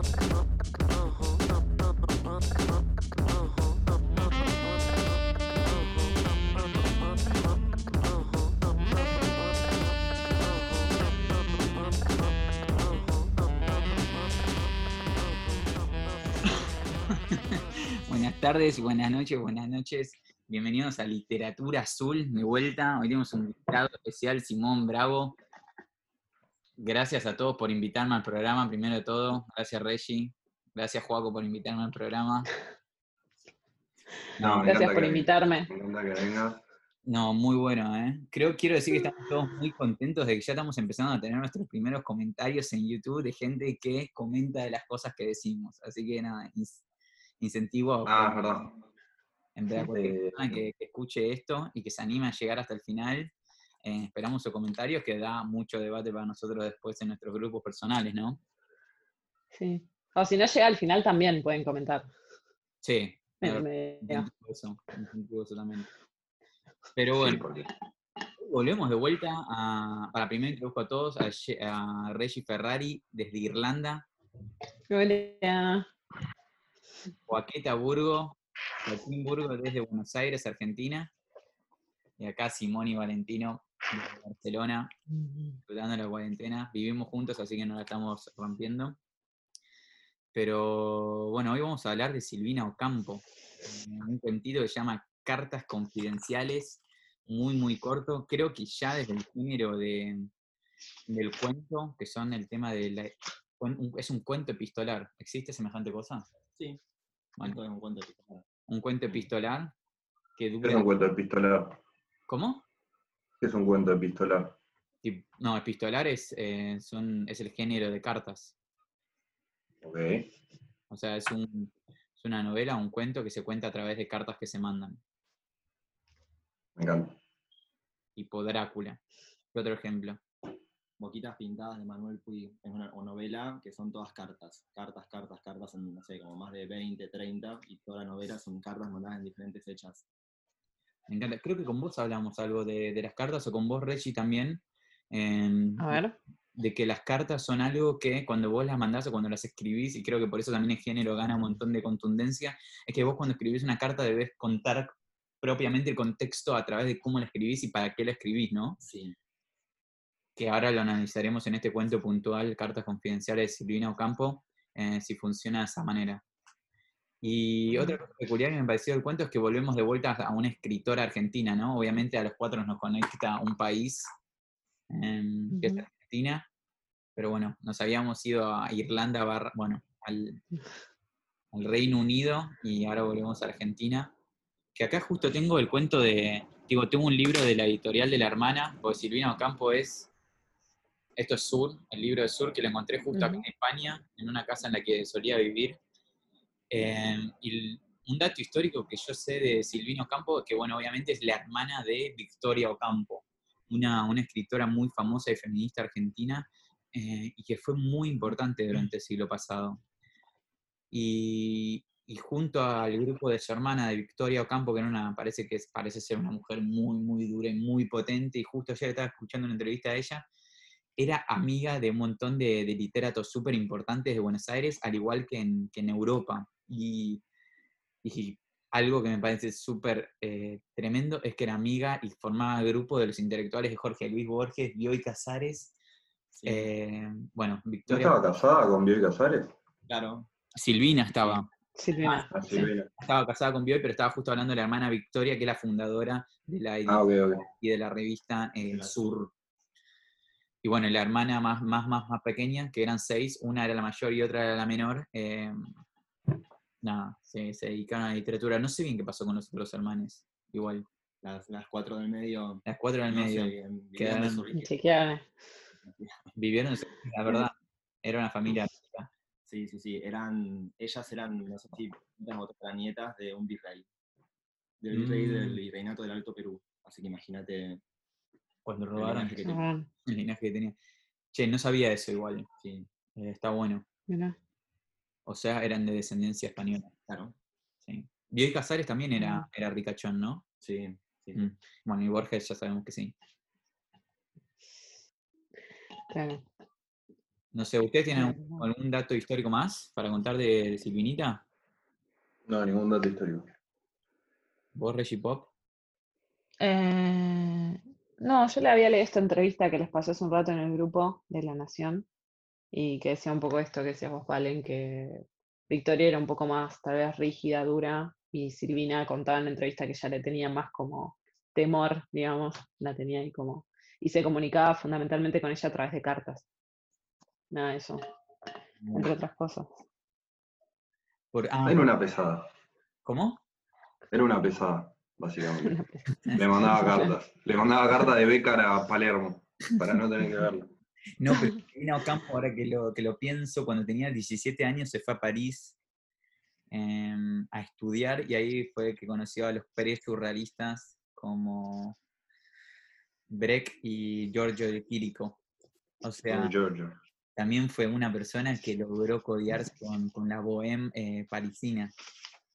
buenas tardes, buenas noches, buenas noches. Bienvenidos a Literatura Azul, de vuelta. Hoy tenemos un invitado especial, Simón Bravo. Gracias a todos por invitarme al programa, primero de todo. Gracias, Reggie. Gracias, Joaco, por invitarme al programa. No, Gracias por que- invitarme. Me encanta que vengas. No, muy bueno, ¿eh? Creo, quiero decir que estamos todos muy contentos de que ya estamos empezando a tener nuestros primeros comentarios en YouTube de gente que comenta de las cosas que decimos. Así que nada, incentivo a Ah, en verdad, persona que, que escuche esto y que se anime a llegar hasta el final. Eh, esperamos sus comentarios que da mucho debate para nosotros después en nuestros grupos personales, ¿no? Sí. O si no llega al final también pueden comentar. Sí, Me- me- eso, incentivo eso también. Pero bueno, volvemos de vuelta a, para primero introduzco a todos a, a Reggie Ferrari desde Irlanda, Hola. Joaqueta Burgo, Joaquín Burgo desde Buenos Aires, Argentina, y acá Simón y Valentino Barcelona, disfrutando la cuarentena. Vivimos juntos, así que no la estamos rompiendo. Pero bueno, hoy vamos a hablar de Silvina Ocampo, un cuentito que se llama Cartas Confidenciales, muy, muy corto. Creo que ya desde el género de, del cuento, que son el tema de la... Es un cuento epistolar. ¿Existe semejante cosa? Sí, Bueno, un cuento epistolar. un cuento epistolar que ¿Qué es un cuento epistolar? ¿Cómo? ¿Qué es un cuento epistolar? No, epistolar es, eh, son, es el género de cartas. Ok. O sea, es, un, es una novela, un cuento que se cuenta a través de cartas que se mandan. Me encanta. Tipo Drácula. ¿Qué otro ejemplo? Boquitas pintadas de Manuel Puig. Es una o novela que son todas cartas. Cartas, cartas, cartas, en, no sé, como más de 20, 30, y toda la novela son cartas mandadas en diferentes fechas. Me encanta. Creo que con vos hablamos algo de, de las cartas, o con vos, Reggie, también. em, A ver. de que las cartas son algo que cuando vos las mandás o cuando las escribís, y creo que por eso también el género gana un montón de contundencia, es que vos cuando escribís una carta debes contar propiamente el contexto a través de cómo la escribís y para qué la escribís, ¿no? Sí. Que ahora lo analizaremos en este cuento puntual, Cartas Confidenciales de Silvina Ocampo, eh, si funciona de esa manera. Y otra cosa peculiar que me pareció del cuento es que volvemos de vuelta a una escritora argentina, ¿no? Obviamente a los cuatro nos conecta un país, em, que es. Argentina, pero bueno, nos habíamos ido a Irlanda, barra- bueno, al, al Reino Unido y ahora volvemos a Argentina. Que acá justo tengo el cuento de, digo, tengo un libro de la editorial de la hermana, porque Silvina Ocampo es, esto es Sur, el libro de Sur, que lo encontré justo acá Ujú. en España, en una casa en la que solía vivir. Eh, un dato histórico que yo sé de Silvina Ocampo, que bueno, obviamente es la hermana de Victoria Ocampo, una, una escritora muy famosa y feminista argentina, eh, y que fue muy importante durante el siglo pasado. Y, junto al grupo de su hermana, de Victoria Ocampo, que era una, parece que parece ser una mujer muy, muy dura y muy potente, y justo ayer estaba escuchando una entrevista de ella, era amiga de un montón de, literatos súper importantes de Buenos Aires, al igual que en Europa. Y, y algo que me parece súper eh, tremendo es que era amiga y formaba el grupo de los intelectuales de Jorge Luis Borges, Bioy Casares. sí. eh, bueno, ¿No Victoria. estaba casada con Bioy Casares? claro. Silvina estaba. Silvina. Ah, sí. Silvina. Estaba casada con Bioy, pero estaba justo hablando de la hermana Victoria, que es la fundadora de la Ah, y de la revista eh, Sur. Y bueno, la hermana más, más, más, más pequeña, que eran seis, una era la mayor y otra era la menor, eh, nada, se, se dedicaron a la literatura. No sé bien qué pasó con los otros hermanos, igual. Las, las cuatro del medio. Las cuatro del no medio sé de quedaron- su vivieron, la verdad, era una familia. Sí, sí, sí. Eran, ellas eran, no sé si eran nietas de un virrey. Del virrey Mm. del virreinato del Alto Perú. Así que imagínate. cuando el robaron linaje que tenía. Ah, el linaje que tenía. Che, no sabía eso igual, Sí, eh, está bueno. mira. O sea, eran de descendencia española. claro. Sí. Bioy Casares también era, era ricachón, ¿no? Sí, sí. Mm. Bueno, y Borges ya sabemos que sí. Claro. No sé, ¿ustedes tienen algún, no. algún dato histórico más para contar de, de Silvinita? No, ningún dato histórico. ¿Vos, Reggie Pop? Eh, no, yo le había leído esta entrevista que les pasé hace un rato en el grupo de La Nación y que decía un poco esto que decías vos, Valen, que Victoria era un poco más tal vez rígida, dura y Silvina contaba en la entrevista que ella le tenía más como temor, digamos, la tenía ahí como... y se comunicaba fundamentalmente con ella a través de cartas. Nada de eso, entre otras cosas. Por- ah, Era una pesada. ¿Cómo? Era una pesada, básicamente. Le mandaba cartas. Le mandaba cartas de Bécar a Palermo para no tener que verlo. No, pero Silvina Ocampo, ahora que lo, que lo pienso, cuando tenía 17 años se fue a París em, a estudiar y ahí fue que conoció a los pre-surrealistas como Breck y Giorgio de Quirico. O sea, Giorgio. también fue una persona que logró codiarse con, con la bohème eh, parisina,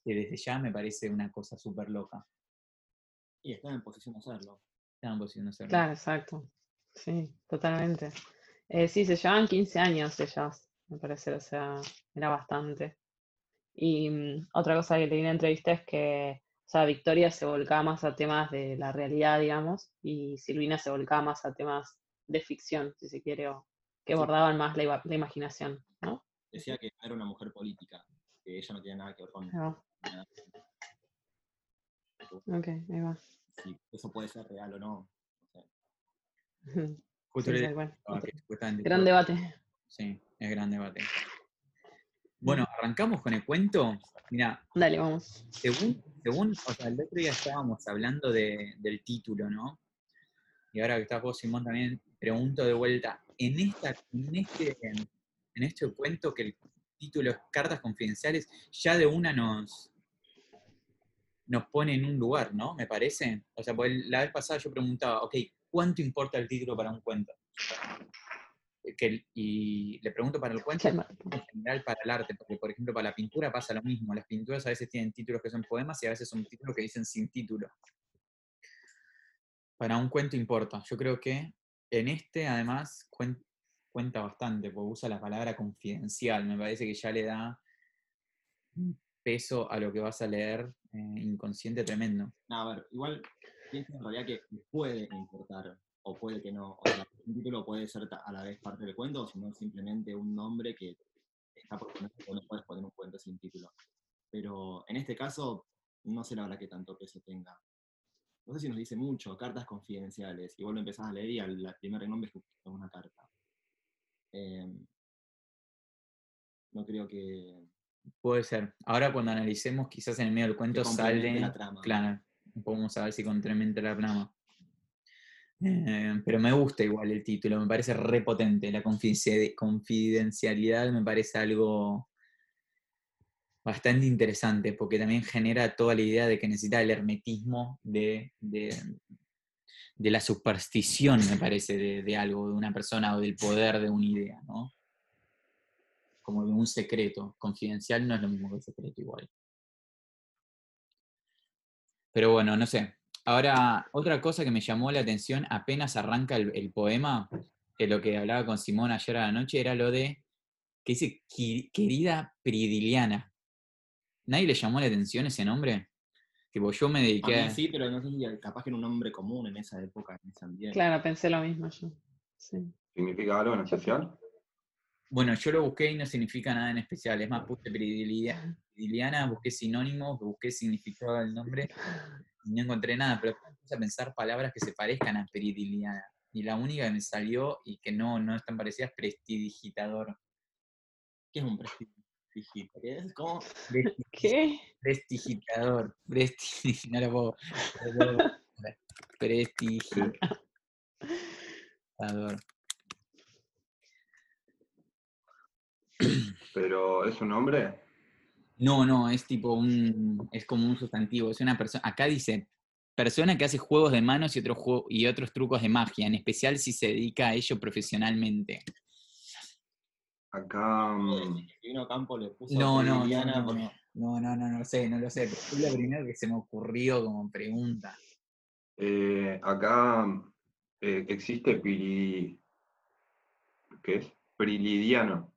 que desde ya me parece una cosa súper loca. Y estaba en posición de hacerlo. Estaba en posición de hacerlo. Claro, exacto. Sí, totalmente. Eh, sí, se llevaban 15 años ellas, me parece, o sea, era bastante. Y mm, otra cosa que leí en la entrevista es que, o sea, Victoria se volcaba más a temas de la realidad, digamos, y Silvina se volcaba más a temas de ficción, si se quiere, o que Sí. abordaban más la, imaginación, ¿no? Decía que no era una mujer política, que ella no tenía nada que ver con va. nada. Ok, ahí va. Si eso puede ser real o no. no sé. Justo Sí, Gran debate. Sí, es gran debate. Bueno, arrancamos con el cuento. Mira, Dale, vamos. según, según, o sea, el otro día estábamos hablando de- del título, ¿no? Y ahora que estás vos, Simón, también pregunto de vuelta, en, esta, en, este, en este cuento que el título es Cartas Confidenciales, ya de una nos, nos pone en un lugar, ¿no? Me parece. O sea, la vez pasada yo preguntaba, ok, ¿cuánto importa el título para un cuento? Que el- y le pregunto para el cuento, en general para el arte, porque por ejemplo para la pintura pasa lo mismo, las pinturas a veces tienen títulos que son poemas y a veces son títulos que dicen sin título. Para un cuento importa, yo creo que en este además cuen- cuenta bastante, porque usa la palabra confidencial, me parece que ya le da un peso a lo que vas a leer eh, inconsciente tremendo. No, a ver, igual en realidad que puede importar, o puede que no. O sea, un título puede ser a la vez parte del cuento, o si no simplemente un nombre que está por poner, no puedes poner un cuento sin título. Pero en este caso, no sé la verdad que tanto peso tenga. No sé si nos dice mucho, cartas confidenciales, y vos lo empezás a leer y al primer nombre es una carta. Em, no creo que Puede ser. Ahora cuando analicemos, quizás en el medio del cuento sale... la trama. Claro, podemos saber si complementa la trama. Eh, pero me gusta igual el título, me parece repotente. La confidencia- confidencialidad me parece algo bastante interesante, porque también genera toda la idea de que necesita el hermetismo de, de- la superstición, me parece, de, de algo, de una persona o del poder de una idea, ¿no? Como de un secreto. Confidencial no es lo mismo que secreto igual. Pero bueno, no sé. Ahora, otra cosa que me llamó la atención apenas arranca el, el poema, que lo que hablaba con Simón ayer a la noche era lo de que dice "Qui- querida Pridiliana. ¿Nadie le llamó la atención ese nombre? Tipo, yo me A dediqué mí a... sí, pero no sé si capaz que era un nombre común en esa época, en ese ambiente. Claro, pensé lo mismo yo. Sí. ¿Significa algo en especial? Bueno, yo lo busqué y no significa nada en especial. Es más, puse Pridiliana, busqué sinónimos, busqué significado del nombre y no encontré nada, pero puse a pensar palabras que se parezcan a Peridiliana. Y la única que me salió y que no, no es tan parecida es prestidigitador. ¿Qué es un prestigio? ¿Qué es? ¿Cómo? ¿Qué? Prestidigitador. Presti- no lo puedo. no lo puedo- Prestidigitador. ¿Pero es un nombre? No, no, es tipo un. Es como un sustantivo. Es una persona. Acá dice. Persona que hace juegos de manos y otros, juego- y otros trucos de magia, en especial si se dedica a ello profesionalmente. Acá. mm, Vino Campo le puso No, no, no, no, no, no, no, sé, no lo sé. pero Fue lo primero que se me ocurrió como pregunta. eh, acá eh, existe Piri. ¿Qué es? Prilidiano.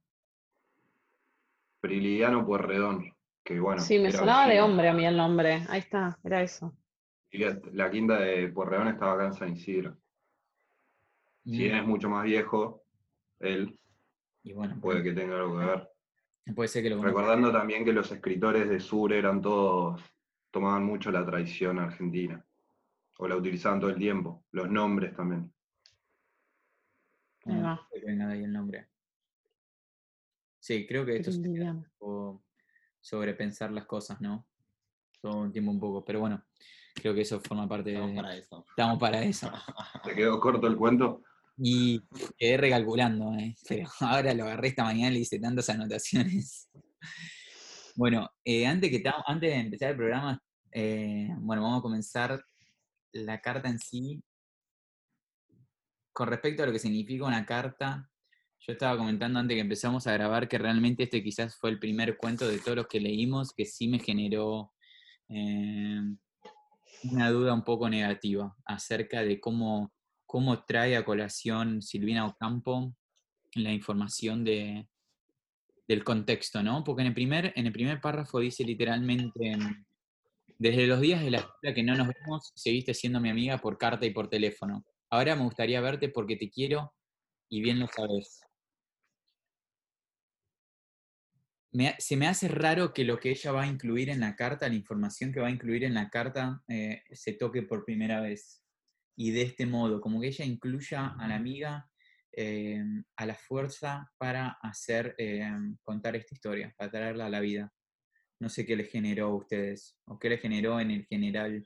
Prilidiano Puerredón. Que bueno. Sí, me sonaba de hombre a mí el nombre. Ahí está, era eso. Y la, la quinta de Puerredón estaba acá en San Isidro. Si bien es mucho más viejo, él Y bueno, puede que tenga algo que ver. puede ser que lo. Recordando también que los escritores de Sur eran todos, tomaban mucho la tradición argentina. O la utilizaban todo el tiempo. Los nombres también. Ahí va. venga de ahí el nombre. Sí, creo que esto es Prilidiano. sobrepensar las cosas, ¿no? Todo el tiempo un poco, pero bueno, creo que eso forma parte Estamos de... para eso. Estamos para eso. ¿Te quedó corto el cuento? Y quedé recalculando, ¿eh? pero ahora lo agarré esta mañana y le hice tantas anotaciones. Bueno, eh, antes, que antes de empezar el programa, eh, bueno, vamos a comenzar la carta en sí. Con respecto a lo que significa una carta, yo estaba comentando antes que empezamos a grabar que realmente este quizás fue el primer cuento de todos los que leímos que sí me generó eh, una duda un poco negativa acerca de cómo, cómo trae a colación Silvina Ocampo la información de, del contexto, ¿no? Porque en el, primer, en el primer párrafo dice literalmente, desde los días de la escuela que no nos vemos, seguiste siendo mi amiga por carta y por teléfono. Ahora me gustaría verte porque te quiero y bien lo sabes. Me se me hace raro que lo que ella va a incluir en la carta, la información que va a incluir en la carta, eh, se toque por primera vez. Y de este modo, como que ella incluya a la amiga eh, a la fuerza para hacer, eh, contar esta historia, para traerla a la vida. No sé qué les generó a ustedes, o qué les generó en el general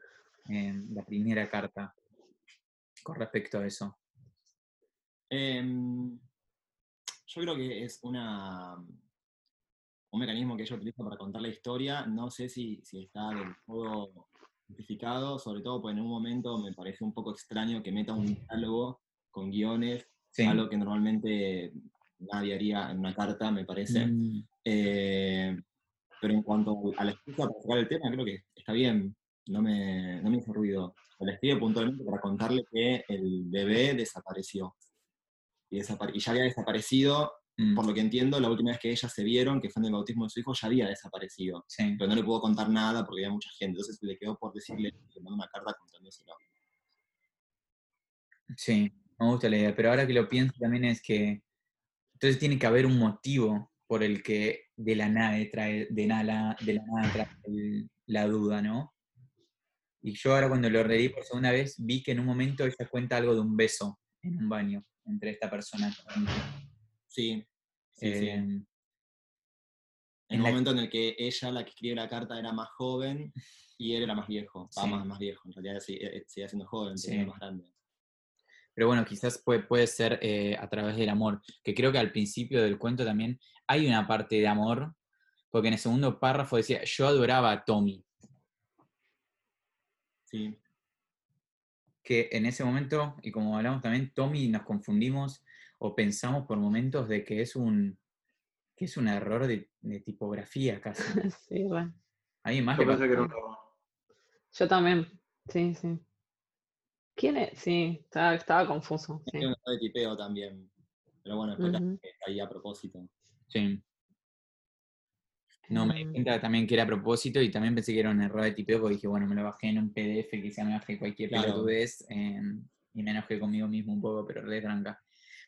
la primera carta con respecto a eso. Em, yo creo que es una, un mecanismo que ella utiliza para contar la historia. No sé si, si está del todo justificado, sobre todo porque en un momento me parece un poco extraño que meta un diálogo con guiones, Sí. algo que normalmente nadie haría en una carta, me parece. Mm, Eh, pero en cuanto a la excusa para sacar el tema, creo que está bien, no me, no me hizo ruido. La escribe puntualmente para contarle que el bebé desapareció. Y, desapare- y ya había desaparecido, mm, por lo que entiendo, la última vez que ellas se vieron, que fue en el bautismo de su hijo, ya había desaparecido. sí. Pero no le pudo contar nada porque había mucha gente. Entonces le quedó por decirle le mandó una carta contándoselo. Sí, me gusta la idea, pero ahora que lo pienso también es que entonces tiene que haber un motivo por el que de la nada trae, de nada, de la nada trae el- la duda, ¿no? Y yo ahora cuando lo leí por segunda vez vi que en un momento ella cuenta algo de un beso en un baño entre esta persona. Sí, sí, sí. Eh, En en el momento en el que ella, la que escribe la carta, era más joven y él era más viejo. Va, Sí. más, más viejo, en realidad eh, seguía siendo joven, era más grande. Pero bueno, quizás puede, puede ser eh, a través del amor, que creo que al principio del cuento también hay una parte de amor, porque en el segundo párrafo decía, yo adoraba a Tommy, Sí, que en ese momento, y como hablamos también, Tommy nos confundimos o pensamos por momentos de que es un, que es un error de, de tipografía casi. Sí, bueno. ¿Alguien más Yo pensé que era un Yo también. Sí, sí. ¿Quién es? Sí, estaba, estaba confuso. Sí. Un error de tipeo también. Pero bueno, después Ujú. está ahí a propósito. Sí. No, me di Em, cuenta también que era a propósito y también pensé que era un error de tipeo porque dije, bueno, me lo bajé en un PDF, quizá me bajé cualquier Claro. pelotudez eh, y me enojé conmigo mismo un poco, pero re tranca.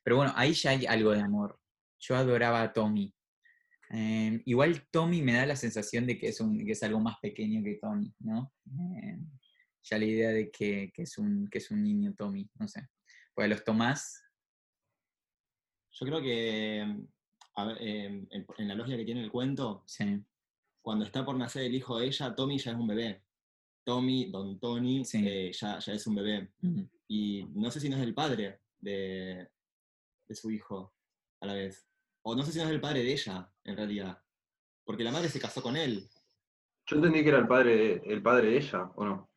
Pero bueno, ahí ya hay algo de amor. Yo adoraba a Tommy. Eh, igual Tommy me da la sensación de que es, un, que es algo más pequeño que Tony, ¿no? Eh, ya la idea de que, que es un, que es un niño Tommy, no sé. Pues los Tomás, Yo creo que a ver, em, en, la lógica que tiene el cuento, sí, cuando está por nacer el hijo de ella, Tommy ya es un bebé. Tommy, Don Tony, Sí. eh, ya, ya es un bebé. Y no sé si no es el padre de, de su hijo a la vez. O no sé si no es el padre de ella, en realidad. Porque la madre se casó con él. Yo entendí que era el padre de, el padre de ella, ¿o no?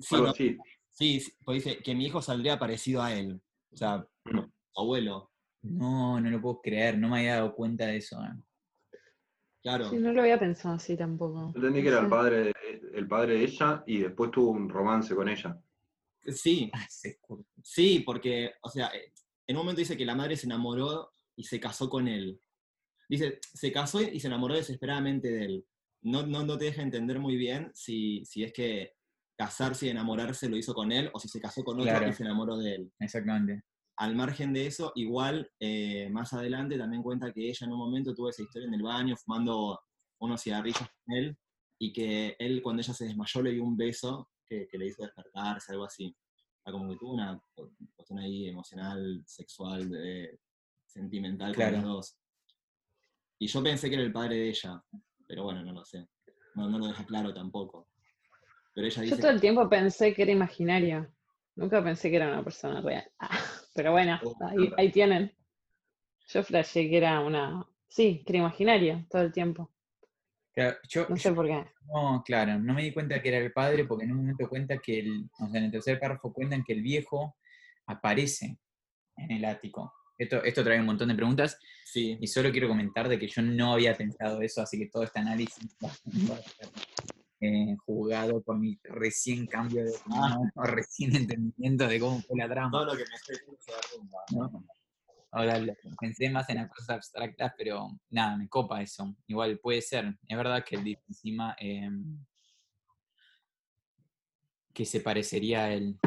Sí, Algo no, así. sí, sí, pues dice que mi hijo saldría parecido a él. O sea, Mm. su abuelo. no, no lo puedo creer, no me había dado cuenta de eso. eh. Claro. Sí, no lo había pensado así tampoco. Yo entendí que No era el padre, de, el padre de ella y después tuvo un romance con ella. Sí, Ah, sí, porque, o sea, eh, en un momento dice que la madre se enamoró y se casó con él. Dice, se casó y se enamoró desesperadamente de él. No, no, no te deja entender muy bien si, si es que casarse y enamorarse lo hizo con él o si se casó con otro Claro. y se enamoró de él. Exactamente. Al margen de eso, igual eh, más adelante también cuenta que ella en un momento tuvo esa historia en el baño fumando unos cigarrillos con él y que él cuando ella se desmayó le dio un beso que, que le hizo despertarse, algo así. Como que tuvo una cuestión ahí emocional, sexual, de- sentimental Claro. con los dos. Y yo pensé que era el padre de ella, pero bueno, no lo sé. No, no lo deja claro tampoco. Pero ella Yo dice... todo el tiempo pensé que era imaginario. Nunca pensé que era una persona real. Ah, pero bueno, Oh, ahí, ahí tienen. Yo flashé que era una. Sí, que era imaginario todo el tiempo. Claro, yo, No sé por qué. No, claro, no me di cuenta que era el padre porque en un momento cuenta que el, o sea, en el tercer párrafo cuentan que el viejo aparece en el ático. Esto, esto trae un montón de preguntas Sí, y solo quiero comentar de que yo no había pensado eso, así que todo este análisis va a ser eh, juzgado por mi recién cambio de opinión o recién entendimiento de cómo fue la trama. todo lo que me estoy. ¿no? Ahora pensé más en las cosas abstractas, pero nada, me copa eso. Igual puede ser. Es verdad que el de encima eh, que se parecería a él.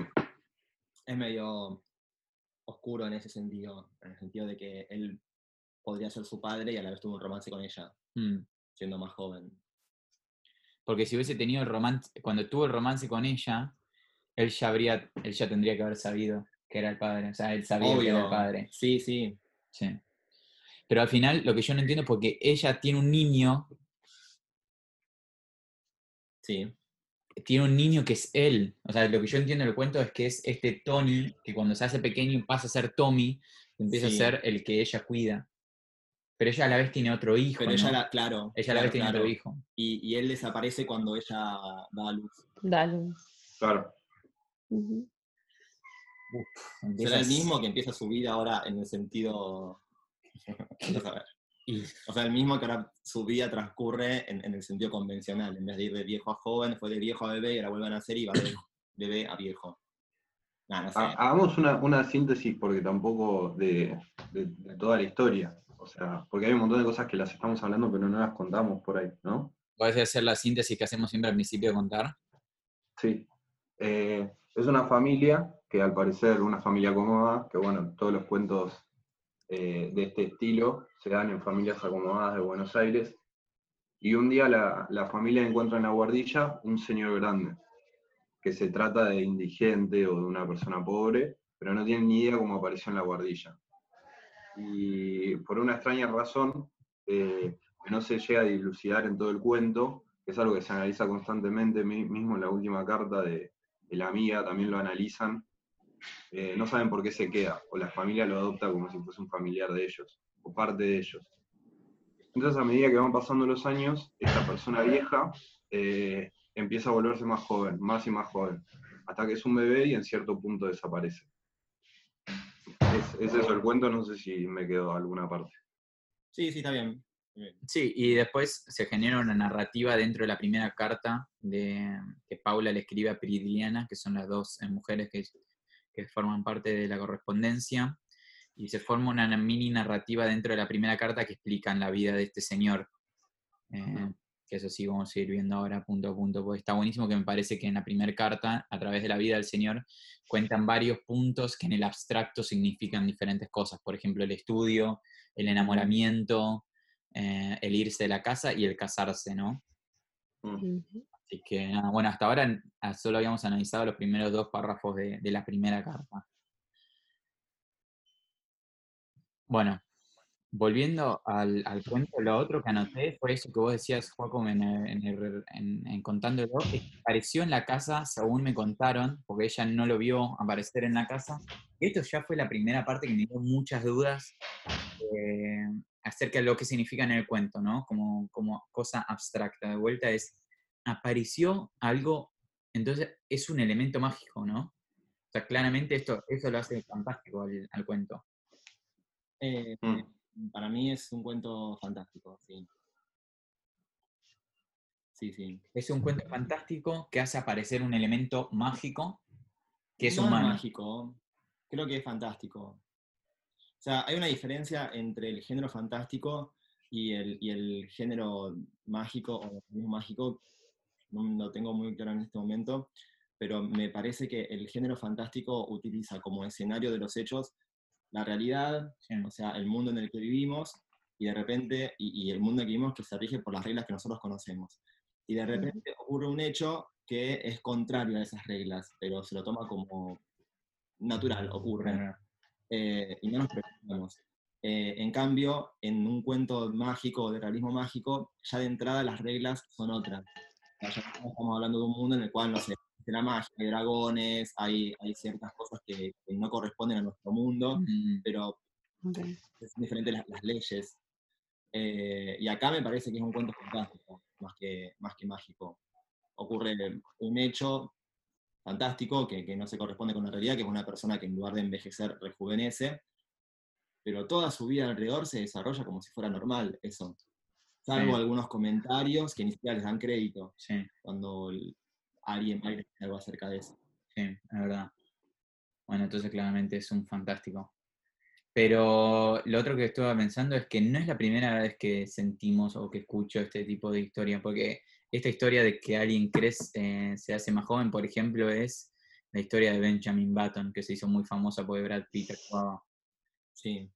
es medio oscuro en ese sentido, en el sentido de que él podría ser su padre y a la vez tuvo un romance con ella, Mm. siendo más joven. Porque si hubiese tenido el romance, cuando tuvo el romance con ella, él ya habría, él ya tendría que haber sabido que era el padre. O sea, él sabía que era el padre. Sí, sí. Sí. Pero al final lo que yo no entiendo es porque ella tiene un niño, Sí, tiene un niño que es él. O sea, lo que yo entiendo del cuento es que es este Tony, que cuando se hace pequeño pasa a ser Tommy, y empieza Sí. a ser el que ella cuida. Pero ella a la vez tiene otro hijo. pero ¿no? ella, la, claro. Ella a la claro, vez tiene claro. otro hijo. Y, y él desaparece cuando ella da a luz. Dale. Claro. Ujú. ¿Será el mismo que empieza su vida ahora en el sentido... Saber. O sea, el mismo que ahora su vida transcurre en, en el sentido convencional. En vez de ir de viejo a joven, fue de viejo a bebé y ahora vuelve a nacer y va de bebé a viejo. Nah, no sé. Ha- Hagamos una, una síntesis porque tampoco de, de- de toda la historia. O sea, porque hay un montón de cosas que las estamos hablando pero no las contamos por ahí, ¿no? ¿Puedes hacer la síntesis que hacemos siempre al principio de contar? Sí. Eh, es una familia que al parecer una familia cómoda, que bueno, todos los cuentos eh, de este estilo se dan en familias acomodadas de Buenos Aires. Y un día la, la familia encuentra en la guardilla un señor grande, que se trata de indigente o de una persona pobre, pero no tienen ni idea cómo apareció en la guardilla. Y por una extraña razón, eh, que no se llega a dilucidar en todo el cuento, que es algo que se analiza constantemente, mi- mismo en la última carta de, de la amiga también lo analizan, eh, no saben por qué se queda, o la familia lo adopta como si fuese un familiar de ellos, o parte de ellos. Entonces, a medida que van pasando los años, esta persona vieja eh, empieza a volverse más joven, más y más joven, hasta que es un bebé y en cierto punto desaparece. Es, es eso el cuento, no sé si me quedó alguna parte. Sí, sí, está bien. Sí, y después se genera una narrativa dentro de la primera carta de, que Paula le escribe a Piridiliana, que son las dos eh, mujeres que, que forman parte de la correspondencia, y se forma una mini narrativa dentro de la primera carta que explican la vida de este señor. Eh, que eso sí vamos a ir viendo ahora punto a punto, porque está buenísimo que me parece que en la primera carta, a través de la vida del señor, cuentan varios puntos que en el abstracto significan diferentes cosas. Por ejemplo, el estudio, el enamoramiento, eh, el irse de la casa y el casarse, ¿no? Así que, bueno, hasta ahora ah, solo habíamos analizado los primeros dos párrafos de, de la primera carta. Bueno, volviendo al, al cuento, lo otro que anoté fue eso que vos decías, Joaquín, en, en, en- contándolo, que apareció en la casa, según me contaron, porque ella no lo vio aparecer en la casa. Esto ya fue la primera parte que me dio muchas dudas eh, acerca de lo que significa en el cuento, ¿no? Como, como cosa abstracta. De vuelta es, apareció algo, entonces es un elemento mágico, ¿no? O sea, claramente esto, eso lo hace fantástico al, al cuento. Eh, Mm. Para mí es un cuento fantástico, sí. Sí, sí. Es un cuento fantástico que hace aparecer un elemento mágico que es No humano. mágico, creo que es fantástico. sea, hay una diferencia entre el género fantástico y el, y el género mágico o mágico, no lo tengo muy claro en este momento, pero me parece que el género fantástico utiliza como escenario de los hechos la realidad, o sea, el mundo en el que vivimos, y de repente, y, el mundo que vivimos que se rige por las reglas que nosotros conocemos. Y de repente ocurre un hecho que es contrario a esas reglas, pero se lo toma como natural, ocurre. Eh, y no nos preocupamos. Eh, en cambio, en un cuento mágico de realismo mágico, ya de entrada las reglas son otras. Estamos hablando de un mundo en el cual, no sé, de la magia, hay dragones, hay, hay ciertas cosas que, no corresponden a nuestro mundo, mm. pero okay. son diferentes las, leyes. Eh, y acá me parece que es un cuento fantástico, más que, más que mágico. Ocurre un hecho fantástico que, que, no se corresponde con la realidad, que es una persona que en lugar de envejecer rejuvenece, pero toda su vida alrededor se desarrolla como si fuera normal eso. Salvo algunos comentarios que ni siquiera les dan crédito. Sí. Cuando alguien va a decir algo acerca de eso. Sí, es verdad. Bueno, entonces claramente es un fantástico. Pero lo otro que estuve pensando es que no es la primera vez que sentimos o que escucho este tipo de historia, porque esta historia de que alguien crece, eh, se hace más joven, por ejemplo, es la historia de Benjamin Button, que se hizo muy famosa porque Brad Pitt actuaba. Sí.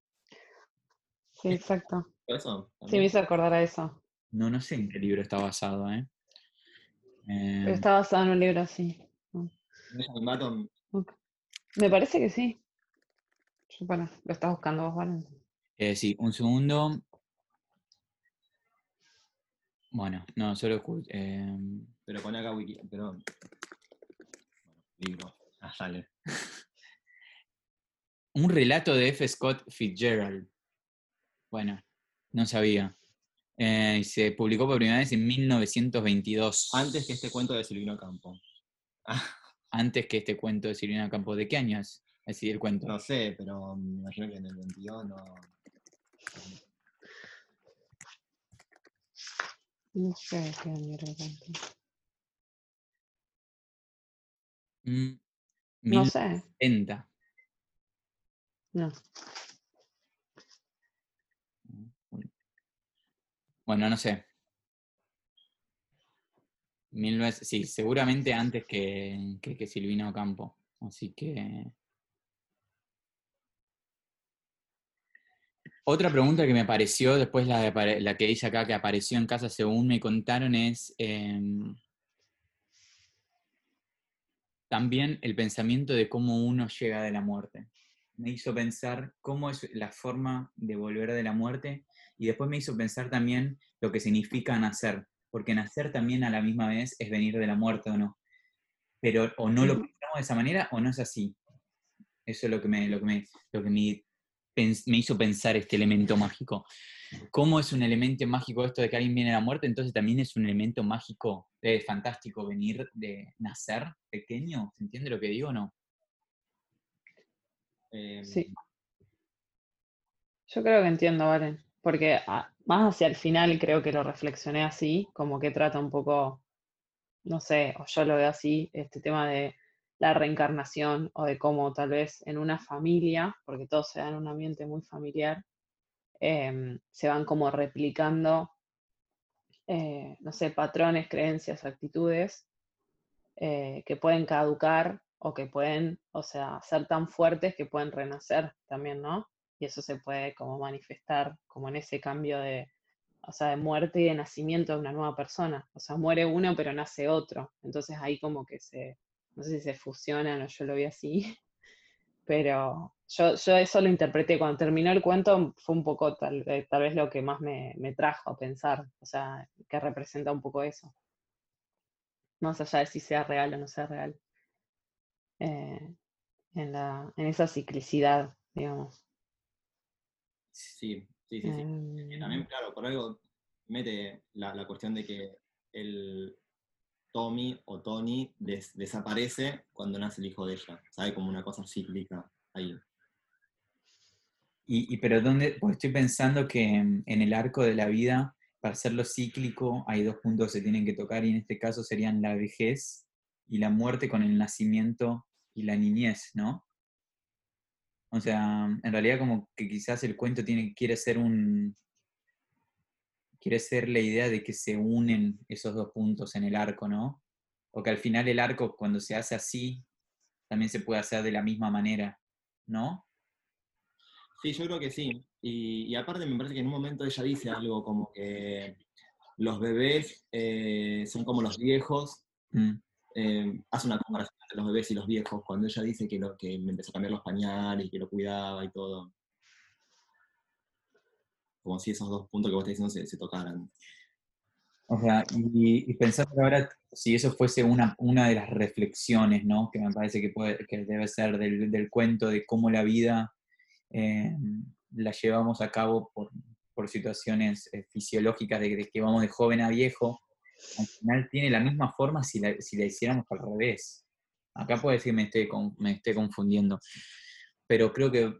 Sí, exacto. ¿Eso? Sí, me hizo acordar a eso. No, no sé en qué libro está basado, ¿eh? Pero em, está basado en un libro así. Me parece que sí. Bueno, lo estás buscando vos, ¿vale? Eh, sí, un segundo. Bueno, no, solo eh... Pero pone acá wiki, pero. Bueno, libro. Ah, sale. un relato de F. Scott Fitzgerald. Bueno, no sabía. Eh, se publicó por primera vez en 1922. Antes que este cuento de Silvino Campo. Antes que este cuento de Silvino Campo. ¿De qué año es? decir, el cuento. No sé, pero me imagino que en el 22 no. No sé qué año era el cuento. Mm, no sé. No. Bueno, no sé. sí, seguramente antes que, que, Silvino Campo. Así que. Otra pregunta que me apareció después, la, la que dice acá que apareció en casa según me contaron, es em, también el pensamiento de cómo uno llega de la muerte. Me hizo pensar cómo es la forma de volver de la muerte y después me hizo pensar también lo que significa nacer, porque nacer también a la misma vez es venir de la muerte o no. Pero o no lo pensamos de esa manera o no es así. Eso es lo que me, lo que me, lo que me, me hizo pensar este elemento mágico. ¿Cómo es un elemento mágico esto de que alguien viene de la muerte? Entonces también es un elemento mágico, es fantástico venir de nacer pequeño. ¿Se entiende lo que digo o no? sí. Em, Yo creo que entiendo, Valen porque más hacia el final creo que lo reflexioné así, como que trata un poco, no sé, o yo lo veo así, este tema de la reencarnación o de cómo tal vez en una familia, porque todo se da en un ambiente muy familiar, em, se van como replicando, eh, no sé, patrones, creencias, actitudes eh, que pueden caducar o que pueden, o sea, ser tan fuertes que pueden renacer también, ¿no? Y eso se puede como manifestar como en ese cambio de, o sea, de muerte y de nacimiento de una nueva persona. O sea, muere uno pero nace otro. Entonces ahí como que se, no sé si se fusionan o yo lo vi así, pero yo, yo eso lo interpreté. Cuando terminó el cuento fue un poco tal, tal vez lo que más me, trajo a pensar, o sea, que representa un poco eso. Más allá de si sea real o no sea real. Eh, en, la, en esa ciclicidad, digamos. Sí, sí, sí. sí. también, em. claro, por algo mete la, cuestión de que el Tommy o Tony desaparece cuando nace el hijo de ella, ¿sabe? Como una cosa cíclica ahí. Y, pero dónde, pues estoy pensando que en, el arco de la vida, para hacerlo cíclico, hay dos puntos que se tienen que tocar, y en este caso serían la vejez y la muerte con el nacimiento y la niñez, ¿no? O sea, en realidad como que quizás el cuento tiene, quiere ser un... Quiere ser la idea de que se unen esos dos puntos en el arco, ¿no? O que al final el arco cuando se hace así, también se puede hacer de la misma manera, ¿no? Sí, yo creo que sí. Y, y aparte me parece que en un momento ella dice algo como que los bebés eh, son como los viejos. Mm, eh, hace una comparación entre los bebés y los viejos cuando ella dice que, lo, que me empezó a cambiar los pañales que lo cuidaba y todo. Como si esos dos puntos que vos estás diciendo se, se tocaran. O sea, y, y pensar ahora si eso fuese una, una de las reflexiones, ¿no? Que me parece que, puede, que debe ser del, del cuento de cómo la vida eh, la llevamos a cabo por, por situaciones eh, fisiológicas de, de que vamos de joven a viejo, al final tiene la misma forma si la, si la hiciéramos al revés. Acá puede decir me estoy, me estoy confundiendo, pero creo que,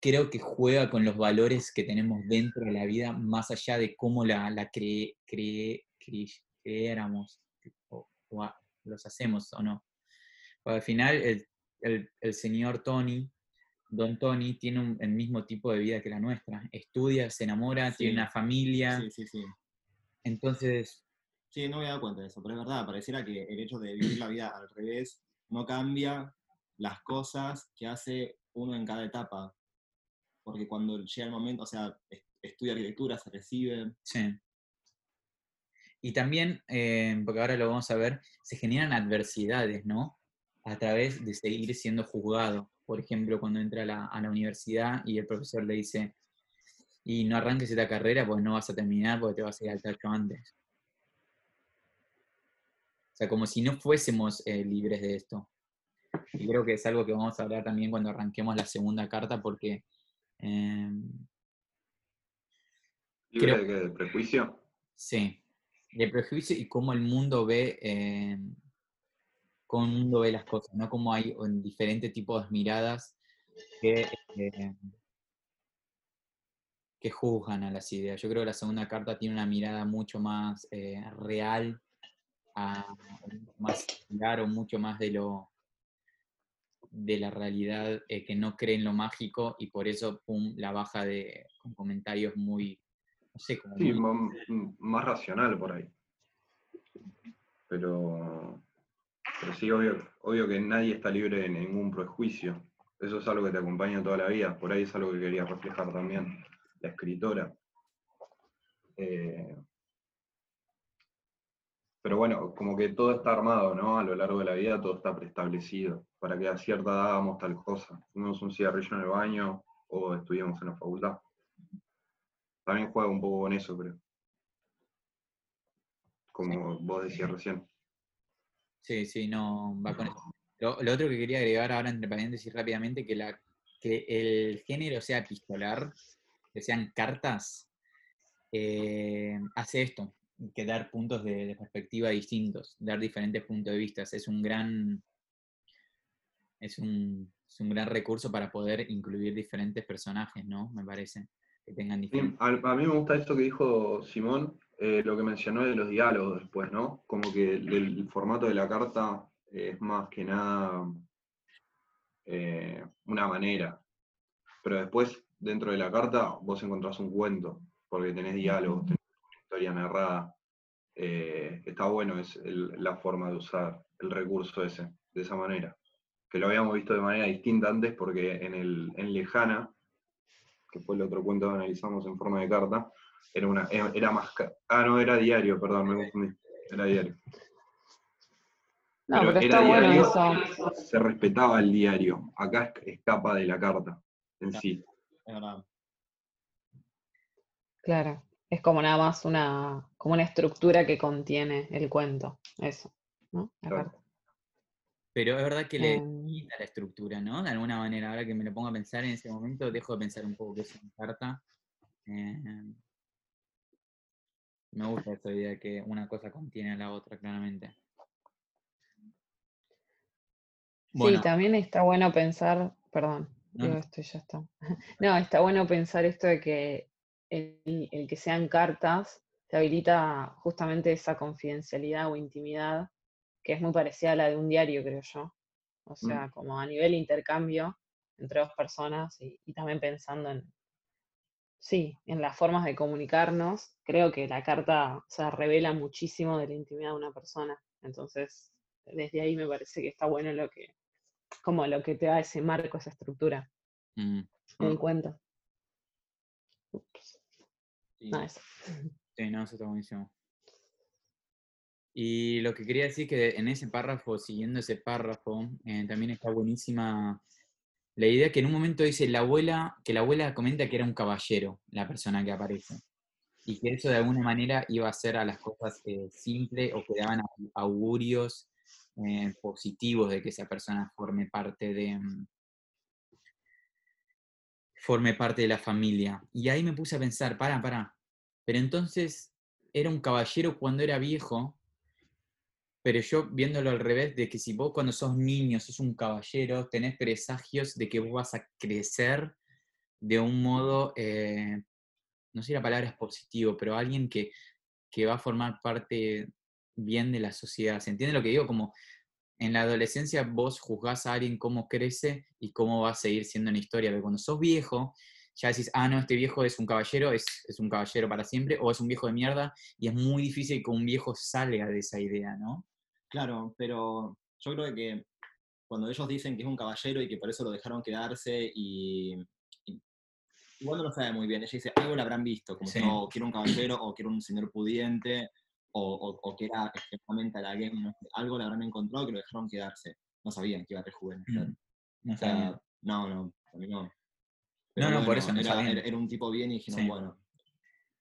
creo que juega con los valores que tenemos dentro de la vida, más allá de cómo la, la cre- cre- cre- creéramos, o, o a- los hacemos o no. Porque al final el, el- el señor Tony, Don Tony, tiene un- el mismo tipo de vida que la nuestra. Estudia, se enamora, Sí. tiene una familia. Sí, sí, sí. Entonces, Sí, no me he dado cuenta de eso, pero es verdad, pareciera que el hecho de vivir la vida al revés no cambia las cosas que hace uno en cada etapa. Porque cuando llega el momento, o sea, es- estudia arquitectura, se recibe. Sí. Y también, eh, porque ahora lo vamos a ver, se generan adversidades, ¿no? A través de seguir siendo juzgado. Por ejemplo, cuando entra a la, a la universidad y el profesor le dice, y no arranques esta carrera pues no vas a terminar porque te vas a ir al tacho antes. O sea, como si no fuésemos eh, libres de esto. Y creo que es algo que vamos a hablar también cuando arranquemos la segunda carta porque... eh, ¿Libre Creo- de qué? ¿De prejuicio? Sí, de prejuicio y cómo el mundo ve, eh, cómo el mundo ve las cosas, ¿no? Cómo hay en diferentes tipos de miradas que, eh, que juzgan a las ideas. Yo creo que la segunda carta tiene una mirada mucho más eh, real, a- más claro, mucho más de lo de la realidad eh, que no cree en lo mágico y por eso pum, la baja de con comentarios muy no sé como Sí, muy- más racional por ahí. Pero, pero sí, obvio, obvio que nadie está libre de ningún prejuicio. Eso es algo que te acompaña toda la vida. Por ahí es algo que quería reflejar también la escritora. Eh, pero bueno, como que todo está armado, ¿no? A lo largo de la vida todo está preestablecido. Para que a cierta edad hagamos tal cosa. Fumemos un cigarrillo en el baño o estudiemos en la facultad. También juega un poco con eso, creo. Como vos decías recién. Sí, sí, no, va con eso. Lo, lo otro que quería agregar ahora, entre paréntesis, rápidamente, que, la, que el género sea epistolar, que sean cartas, eh, hace esto, que dar puntos de, de perspectiva distintos, dar diferentes puntos de vista. Es un gran, es un, es un gran recurso para poder incluir diferentes personajes, ¿no? Me parece, que tengan diferentes... A, a mí me gusta esto que dijo Simón, eh, lo que mencionó de los diálogos después, ¿no? Como que el, el formato de la carta es más que nada eh, una manera. Pero después, dentro de la carta, vos encontrás un cuento, porque tenés diálogos, tenés historia narrada. Eh, está bueno es el- la forma de usar el recurso ese, de esa manera. Que lo habíamos visto de manera distinta antes, porque en, el, en Lejana, que fue el otro cuento que analizamos en forma de carta, era, una, era era más... Ah, no, era diario, perdón, me confundí. Era diario. No, Pero pero, era está bueno diario. eso. Se respetaba el diario. Acá es- escapa de la carta en sí. Es verdad. Claro. Es como nada más una, como una estructura que contiene el cuento. Eso. ¿no? Claro. Pero es verdad que le Em. quita la estructura, ¿no? De alguna manera, ahora que me lo pongo a pensar en ese momento, dejo de pensar un poco que es una carta. Eh, me gusta esa idea de que una cosa contiene a la otra, claramente. Bueno, Sí, también está bueno pensar, perdón, No, digo esto ya está. No, está bueno pensar esto de que el, el que sean cartas te habilita justamente esa confidencialidad o intimidad que es muy parecida a la de un diario, creo yo. O sea, como a nivel intercambio, entre dos personas y, y también pensando en, sí, en las formas de comunicarnos. Creo que la carta se revela muchísimo de la intimidad de una persona. Entonces, desde ahí me parece que está bueno lo que, como lo que te da ese marco, esa estructura, Mm, el Mm. cuento. Ups, Eso. Sí, no, eso está buenísimo. Y lo que quería decir que en ese párrafo, siguiendo ese párrafo, eh, también está buenísima la idea que en un momento dice la abuela, que la abuela comenta que era un caballero la persona que aparece. Y que eso de alguna manera iba a hacer a las cosas eh, simples o que daban au- augurios eh, positivos de que esa persona forme parte de, forme parte de la familia. Y ahí me puse a pensar, para, para, pero entonces era un caballero cuando era viejo, pero yo viéndolo al revés, de que si vos cuando sos niño sos un caballero, tenés presagios de que vos vas a crecer de un modo, eh, no sé si la palabra es positivo, pero alguien que, que va a formar parte bien de la sociedad. ¿Se entiende lo que digo? Como en la adolescencia vos juzgás a alguien cómo crece y cómo va a seguir siendo en la historia, pero cuando sos viejo, ya decís, ah, no, este viejo es un caballero, es, es un caballero para siempre, o es un viejo de mierda, y es muy difícil que un viejo salga de esa idea, ¿no? Claro, pero yo creo que cuando ellos dicen que es un caballero y que por eso lo dejaron quedarse y, y- igual no lo sabe muy bien, ella dice, algo lo habrán visto, como Sí. que "Oh, quiero un caballero o quiero un señor pudiente o, o- o que era extremadamente sé, algo le habrán encontrado que lo dejaron quedarse. No sabían que iba a rejuvenecer. Mm, No O sea, no, no, a mí no. No, no, por eso no era, era- era un tipo bien y dijeron, Sí. bueno,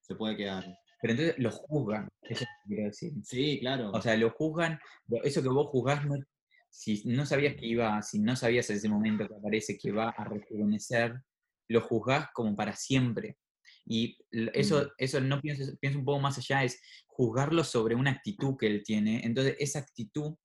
se puede quedar. Pero entonces lo juzgan, eso es lo que quiero decir. Sí, claro. O sea, lo juzgan, eso que vos juzgás, no- si no sabías que iba, si no sabías en ese momento que aparece que va a rejuvenecer, lo juzgás como para siempre. Y eso, eso no pienso, pienso un poco más allá, es juzgarlo sobre una actitud que él tiene. Entonces, esa actitud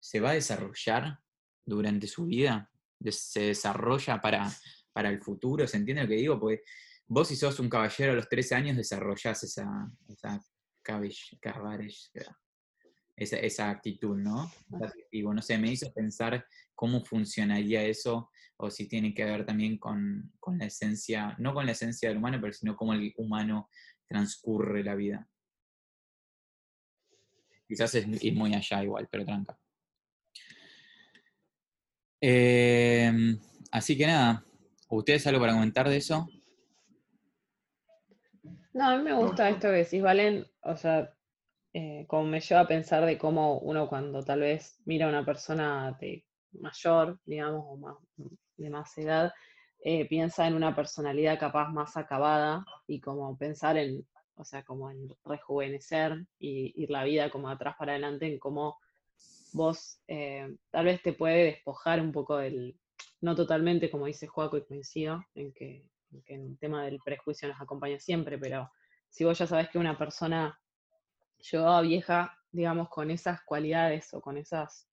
se va a desarrollar durante su vida, se desarrolla para, para el futuro, ¿se entiende lo que digo? Porque vos si sos un caballero a los 13 años desarrollás esa, esa esa, esa actitud, ¿no? Actitud. no sé, me hizo pensar cómo funcionaría eso, o si tiene que ver también con, con la esencia, no con la esencia del humano, pero sino cómo el humano transcurre la vida. Quizás es ir muy allá igual, pero tranca. Eh, así que nada, ¿ustedes algo para comentar de eso? No, a mí me gusta esto que decís, Valen, o sea, eh, como me lleva a pensar de cómo uno cuando tal vez mira a una persona de mayor, digamos, o más, de más edad, eh, piensa en una personalidad capaz más acabada y como pensar en, o sea, como en rejuvenecer y ir la vida como atrás para adelante, en cómo vos eh, tal vez te puede despojar un poco del, no totalmente como dice Joaco y coincido, en que, en que el tema del prejuicio nos acompaña siempre, pero si vos ya sabés que una persona llegó a vieja, digamos, con esas cualidades o con esas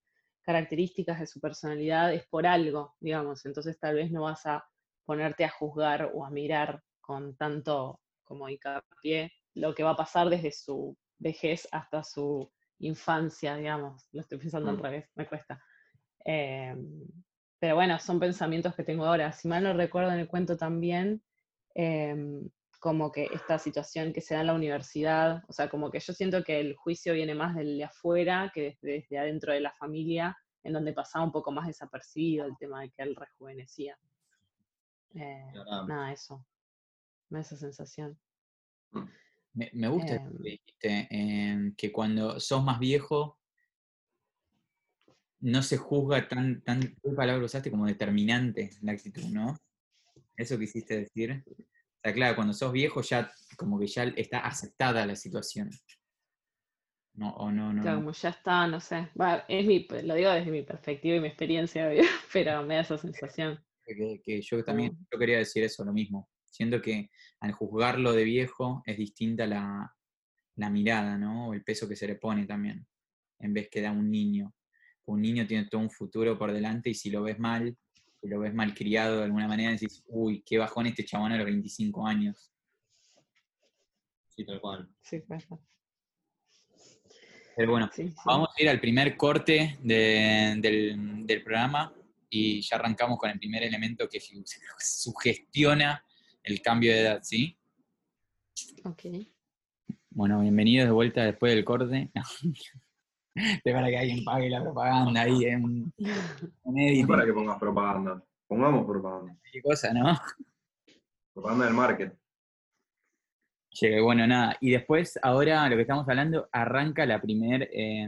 características de su personalidad, es por algo, digamos, entonces tal vez no vas a ponerte a juzgar o a mirar con tanto como hincapié lo que va a pasar desde su vejez hasta su infancia, digamos. Lo estoy pensando al Mm. revés, me cuesta. Eh, pero bueno, son pensamientos que tengo ahora. Si mal no recuerdo en el cuento también, em, como que esta situación que se da en la universidad, o sea, como que yo siento que el juicio viene más del de afuera que desde, desde adentro de la familia, en donde pasaba un poco más desapercibido el tema de que él rejuvenecía. Eh, nada, eso. Me da esa sensación. Me, me gusta Em. que dijiste, em, que cuando sos más viejo no se juzga tan, tan ¿qué palabra usaste? Como determinante la actitud, ¿no? Eso quisiste decir. Sea, claro, cuando sos viejo ya como que ya está aceptada la situación. No, o no, no. Como ya está, no sé. Va, es mi, lo digo desde mi perspectiva y mi experiencia, pero me da esa sensación. Que, que yo también yo quería decir eso, lo mismo. Siento que al juzgarlo de viejo es distinta la, la mirada, ¿no? O el peso que se le pone también, en vez que da un niño. Un niño tiene todo un futuro por delante y si lo ves mal, lo ves mal criado de alguna manera, decís, uy, qué bajón este chabón a los 25 años. Sí, tal cual. Sí, ser. Pero bueno, Sí, sí. vamos a ir al primer corte de- del, del programa y ya arrancamos con el primer elemento que su- sugestiona el cambio de edad, ¿sí? Ok. Bueno, bienvenidos de vuelta después del corte. De para que alguien pague la propaganda ahí en edit, para que pongas propaganda. Pongamos propaganda. qué cosa, ¿no? Propaganda del market. Che, bueno, nada. Y después, ahora lo que estamos hablando, arranca la primer, eh,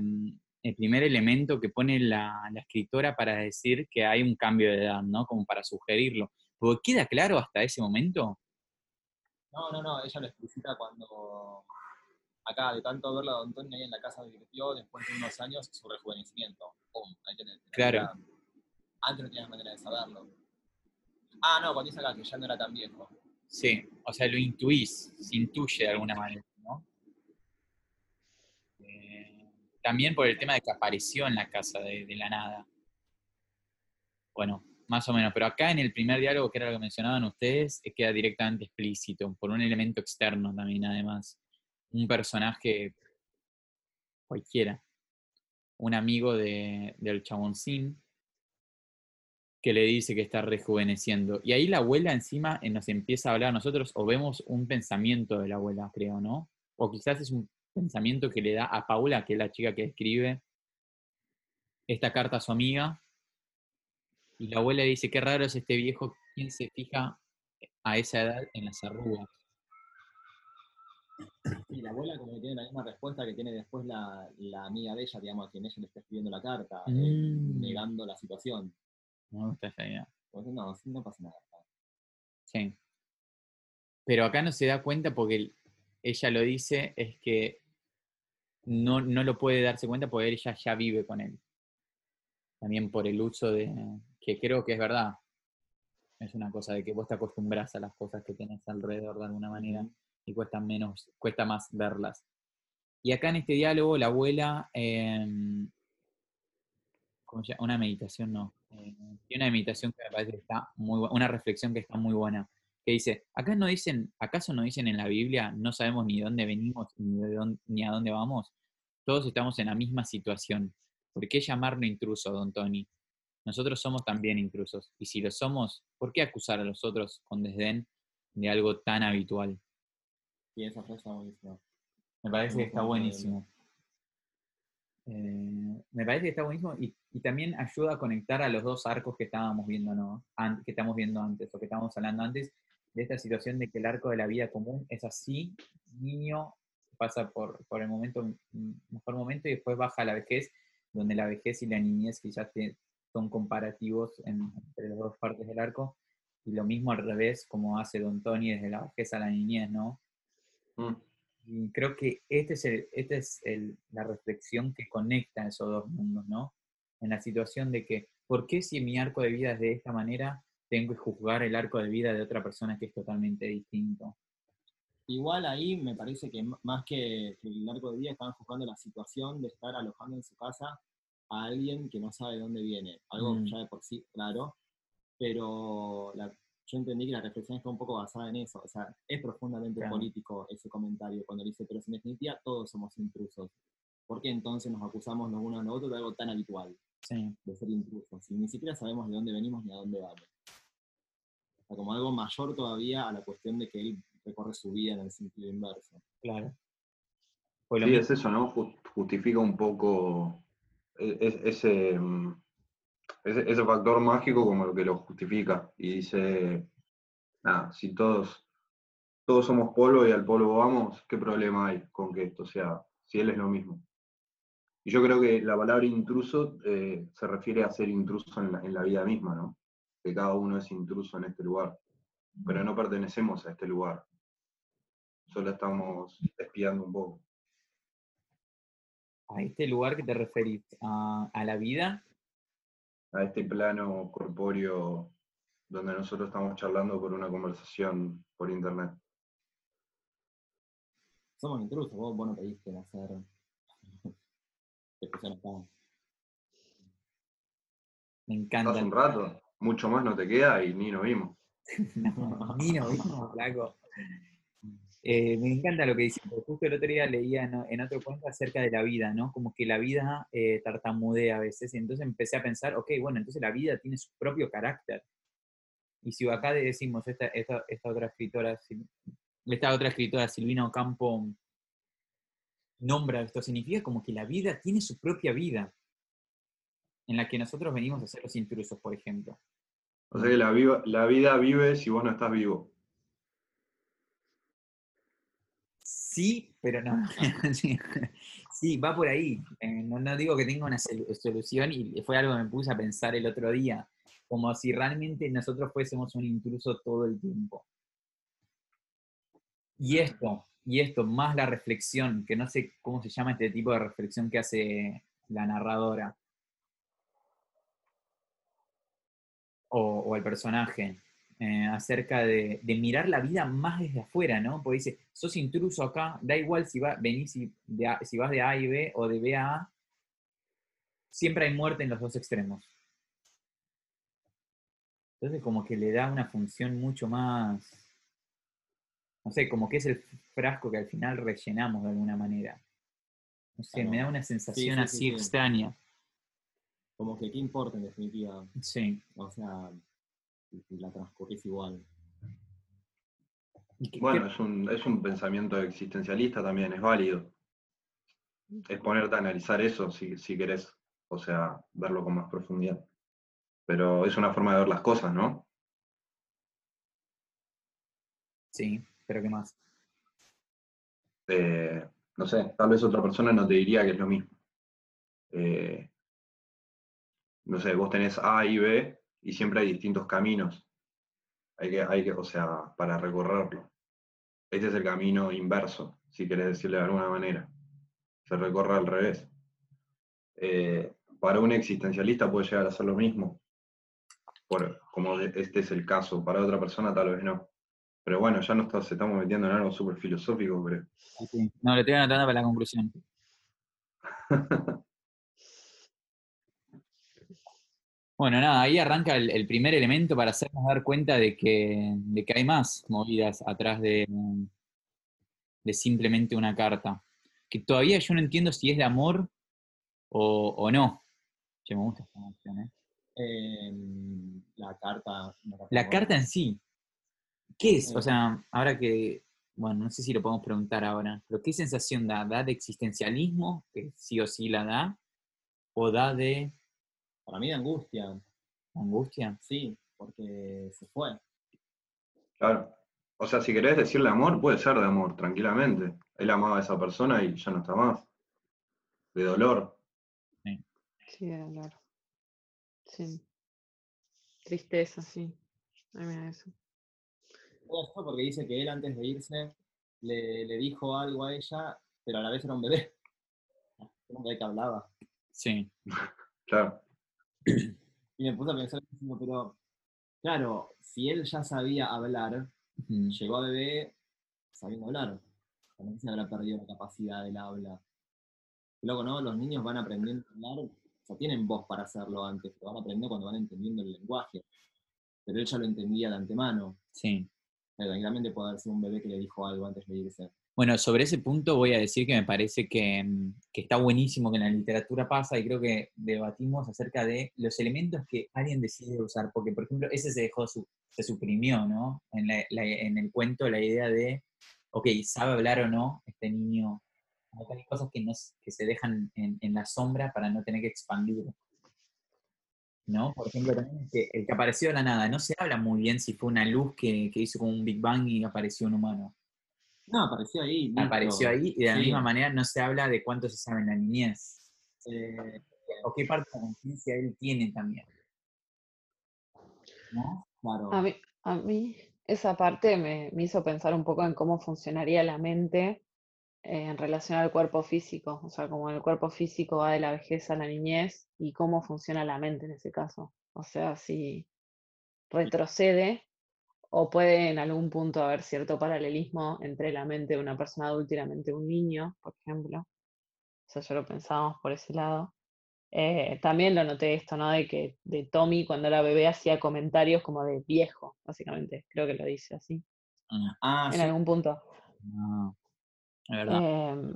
el primer elemento que pone la, la escritora para decir que hay un cambio de edad, ¿no? Como para sugerirlo. Porque queda claro hasta ese momento. No, no, no, ella lo explicita cuando acá, de tanto verla a Don Antonio ahí en la casa divirtió, después de unos años, su rejuvenecimiento. Pum, ahí tenés. Claro. Antes no tenías manera de saberlo. Ah, no, cuando dice acá que ya no era tan viejo. Sí, o sea, lo intuís, se intuye de alguna manera, ¿no? Eh, también por el tema de que apareció en la casa de, de la nada. Bueno, más o menos, pero acá en el primer diálogo, que era lo que mencionaban ustedes, queda directamente explícito, por un elemento externo también, además. Un personaje cualquiera, un amigo de, del chaboncín, que le dice que está rejuveneciendo. Y ahí la abuela encima eh, nos empieza a hablar a nosotros, o vemos un pensamiento de la abuela, creo, ¿no? O quizás es un pensamiento que le da a Paula, que es la chica que escribe esta carta a su amiga. Y la abuela dice, qué raro es este viejo, ¿quién se fija a esa edad en las arrugas? Y la abuela como que tiene la misma respuesta que tiene después la, la amiga de ella, digamos, a quien ella le está escribiendo la carta, eh, Mm. negando la situación. Me gusta esa idea. Como que no, no pasa nada. Sí. Pero acá no se da cuenta porque el- ella lo dice, es que no, no lo puede darse cuenta porque ella ya vive con él. También por el uso de, que creo que es verdad. Es una cosa de que vos te acostumbras a las cosas que tenés alrededor de alguna manera y cuesta menos, cuesta más verlas. Y acá en este diálogo la abuela, em. Una meditación, no. eh, tiene una meditación que me parece que está muy bu- una reflexión que está muy buena. Que dice, acá no dicen, ¿acaso no dicen en la Biblia, no sabemos ni de dónde venimos ni, de dónde- ni a dónde vamos? Todos estamos en la misma situación. ¿Por qué llamarlo intruso, don Tony? Nosotros somos también intrusos. Y si lo somos, ¿por qué acusar a los otros con desdén de algo tan habitual? Y esa frase está buenísima. Me parece que está buenísimo. Eh, me parece que está buenísimo y, y también ayuda a conectar a los dos arcos que estábamos viendo, ¿no? An- que estamos viendo antes, o que estábamos hablando antes, de esta situación de que el arco de la vida común es así, niño pasa por, por el momento, mejor momento, y después baja a la vejez, donde la vejez y la niñez quizás son comparativos en- entre las dos partes del arco, y lo mismo al revés, como hace Don Tony desde la vejez a la niñez, ¿no? Mm. Y creo que este es, el, este es el- la reflexión que conecta esos dos mundos, ¿no? En la situación de que, ¿por qué si mi arco de vida es de esta manera, tengo que juzgar el arco de vida de otra persona que es totalmente distinto? Igual ahí me parece que más que, que el arco de día estaban juzgando la situación de estar alojando en su casa a alguien que no sabe de dónde viene. Algo Mm. ya de por sí claro, pero la- yo entendí que la reflexión está un poco basada en eso. O sea, es profundamente Claro. político ese comentario cuando dice, pero en definitiva todos somos intrusos. ¿Por qué entonces nos acusamos los unos a los otros de algo tan habitual, Sí, de ser intrusos? Si ni siquiera sabemos de dónde venimos ni a dónde vamos. O sea, como algo mayor todavía a la cuestión de que él recorre su vida en el sentido inverso. claro. Pues Sí, mismo- es eso, ¿no? Ju- Justifica un poco e- e- ese, mm, ese, factor mágico como lo que lo justifica. Y dice, nada, si todos, todos somos polvo y al polvo vamos, ¿qué problema hay con que esto sea, si él es lo mismo? Y yo creo que la palabra intruso eh, se refiere a ser intruso en la, en la vida misma, ¿no? Que cada uno es intruso en este lugar, pero no pertenecemos a este lugar. Solo estamos espiando un poco. a este lugar que te referís, a, a la vida, a este plano corpóreo donde nosotros estamos charlando por una conversación por internet. Somos intrusos, vos, vos no pediste está. me Hace encanta. un rato, mucho más no te queda y ni nos vimos. No, ni nos vimos, flaco. Eh, me encanta lo que dice, porque justo el otro día leía en, otro cuento acerca de la vida, ¿no? Como que la vida eh, tartamudea a veces, y entonces empecé a pensar, ok, bueno, entonces la vida tiene su propio carácter. Y si acá decimos, esta, otra escritora, esta otra escritora, Silvina Ocampo, nombra esto, significa como que la vida tiene su propia vida, en la que nosotros venimos a ser los intrusos, por ejemplo. O sea que la, la vida vive si vos no estás vivo. Sí, pero no. sí, sí, va por ahí. Eh, no, no digo que tenga una solu- solución y fue algo que me puse a pensar el otro día, como si realmente nosotros fuésemos un intruso todo el tiempo. Y esto, y esto, más la reflexión, que no sé cómo se llama este tipo de reflexión que hace la narradora o, o el personaje, eh, acerca de, de mirar la vida más desde afuera, ¿no? Porque dice, sos intruso acá, da igual si va, venís y de A- si vas de A y B o de B a A, siempre hay muerte en los dos extremos. Entonces como que le da una función mucho más, no sé, como que es el frasco que al final rellenamos de alguna manera. No sé, me da una sensación sí, así sí, sí. extraña. Como que qué importa en definitiva. Sí. O sea, si la transcurrís igual. Y Bueno, es un, es un pensamiento existencialista también, es válido. Es ponerte a analizar eso si, si querés, o sea, verlo con más profundidad. Pero es una forma de ver las cosas, ¿no? sí, pero ¿qué más? Eh, no sé, tal vez otra persona no te diría que es lo mismo. Eh, no sé, vos tenés A y B y siempre hay distintos caminos. Hay que, hay que, o sea, para recorrerlo. Este es el camino inverso, si querés decirle de alguna manera. Se recorre al revés. Eh, para un existencialista puede llegar a ser lo mismo. Por, como este es el caso. Para otra persona tal vez no. Pero bueno, ya nos estamos, estamos metiendo en algo súper filosófico. Sí. No, lo estoy anotando para la conclusión. Bueno, nada, ahí arranca el, el primer elemento para hacernos dar cuenta de que, de que hay más movidas atrás de, de simplemente una carta. Que todavía yo no entiendo si es de amor o, o no. Che, me gusta esta canción, ¿eh? Em, la carta. La carta en sí, ¿qué es? O Eh. sea, ahora que, bueno, no sé si lo podemos preguntar ahora, pero ¿qué sensación da? ¿Da de existencialismo, que sí o sí la da? ¿O da de Para mí de angustia, angustia? sí, porque se fue. Claro. O sea, si querés decirle amor, puede ser de amor, tranquilamente. Él amaba a esa persona y ya no está más. De dolor. Sí, de dolor. Sí. Tristeza, sí. Ay, mira eso. Esto porque dice que él antes de irse le, le dijo algo a ella, pero a la vez era un bebé. Era un bebé que hablaba. Sí. Claro. Y me puse a pensar, pero claro, si él ya sabía hablar, llegó a bebé sabiendo hablar. También se habrá perdido la capacidad del habla. Luego, ¿no? Los niños van aprendiendo a hablar, o sea, tienen voz para hacerlo antes, pero van aprendiendo cuando van entendiendo el lenguaje. Pero él ya lo entendía de antemano. Sí. Tranquilamente puede haber sido un bebé que le dijo algo antes de irse. Bueno, sobre ese punto voy a decir que me parece que, mm, que está buenísimo que en la literatura pasa y creo que debatimos acerca de los elementos que alguien decide usar, porque por ejemplo ese se dejó, su- se suprimió, ¿no? En, la- el cuento la idea de, ok, ¿sabe hablar o no este niño? Hay cosas que, no, que se dejan en, la sombra para no tener que expandir. ¿No? Por ejemplo, también que el que apareció de la nada, no se habla muy bien si fue una luz que, que hizo como un Big Bang y apareció un humano No, apareció ahí. listo. apareció ahí y de la Sí. misma manera no se habla de cuánto se sabe en la niñez Eh, o qué parte de la conciencia él tiene también. ¿No? claro. A mí, a mí esa parte me, me hizo pensar un poco en cómo funcionaría la mente eh, en relación al cuerpo físico. O sea, como el cuerpo físico va de la vejez a la niñez y cómo funciona la mente en ese caso. O sea, si retrocede o puede en algún punto haber cierto paralelismo entre la mente de una persona adulta y la mente de un niño, por ejemplo. O sea, ya lo pensábamos por ese lado. Eh, también lo noté esto, ¿no? De que de Tommy cuando era bebé hacía comentarios como de viejo, básicamente. Creo que lo dice así, Ah, en sí. algún punto. Ah, verdad. Em,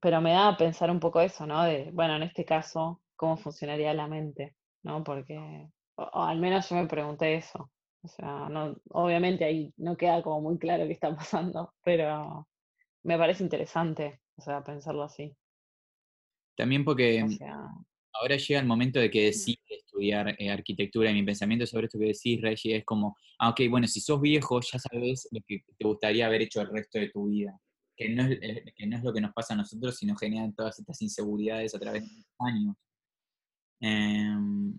pero me da a pensar un poco eso, ¿no? De, bueno, en este caso, ¿cómo funcionaría la mente? ¿No? Porque, o, o al menos yo me pregunté eso. O sea, no, obviamente ahí no queda como muy claro qué está pasando, pero me parece interesante, o sea, pensarlo así. También porque O sea, ahora llega el momento de que decide estudiar eh, arquitectura y mi pensamiento sobre esto que decís, Reggie, es como, ah, ok, bueno, si sos viejo ya sabes lo que te gustaría haber hecho el resto de tu vida, que no es, eh, que no es lo que nos pasa a nosotros, sino generan todas estas inseguridades a través de los años. Em,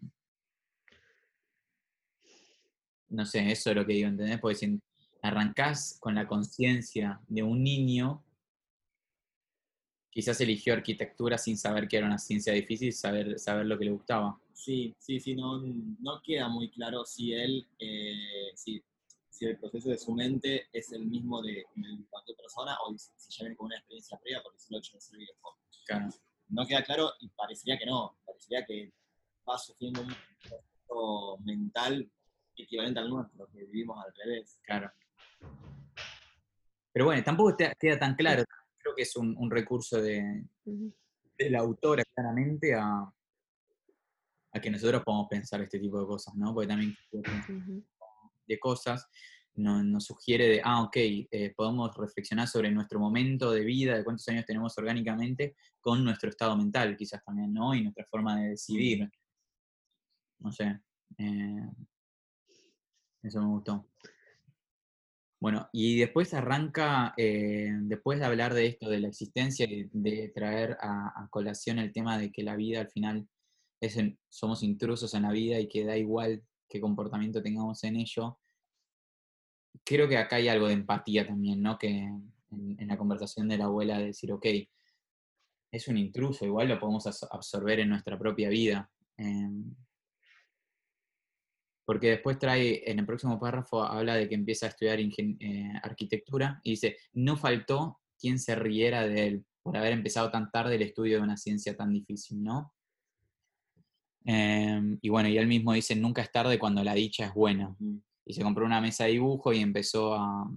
no sé, eso es lo que digo, ¿entendés? Porque si arrancás con la conciencia de un niño, quizás eligió arquitectura sin saber que era una ciencia difícil, saber, saber lo que le gustaba. Sí, sí, sí, no, no queda muy claro si él, eh, si, si el proceso de su mente es el mismo de, de cualquier persona o si si ya viene con una experiencia previa porque si lo ha hecho viejo. Claro. No queda claro y parecería que no, parecería que va sufriendo un proceso mental equivalente al nuestro, que vivimos al revés. Claro. Pero bueno, tampoco queda tan claro. Creo que es un, un recurso de, de la autora claramente a, a que nosotros podamos pensar este tipo de cosas, ¿no? Porque también de cosas nos, nos sugiere de, ah, ok, eh, podemos reflexionar sobre nuestro momento de vida, de cuántos años tenemos orgánicamente, con nuestro estado mental quizás también, ¿no? Y nuestra forma de decidir. No sé. eh, eso me gustó. Bueno, y después arranca, eh, después de hablar de esto, de la existencia y de traer a, colación el tema de que la vida al final es somos intrusos en la vida y que da igual qué comportamiento tengamos en ello. Creo que acá hay algo de empatía también, ¿no? Que en, la conversación de la abuela de decir, ok, es un intruso, igual lo podemos absorber en nuestra propia vida. em, porque después trae, en el próximo párrafo, habla de que empieza a estudiar eh, arquitectura y dice, no faltó quien se riera de él por haber empezado tan tarde el estudio de una ciencia tan difícil, ¿no? Em, y bueno, y él mismo dice, nunca es tarde cuando la dicha es buena. Y se compró una mesa de dibujo y empezó a,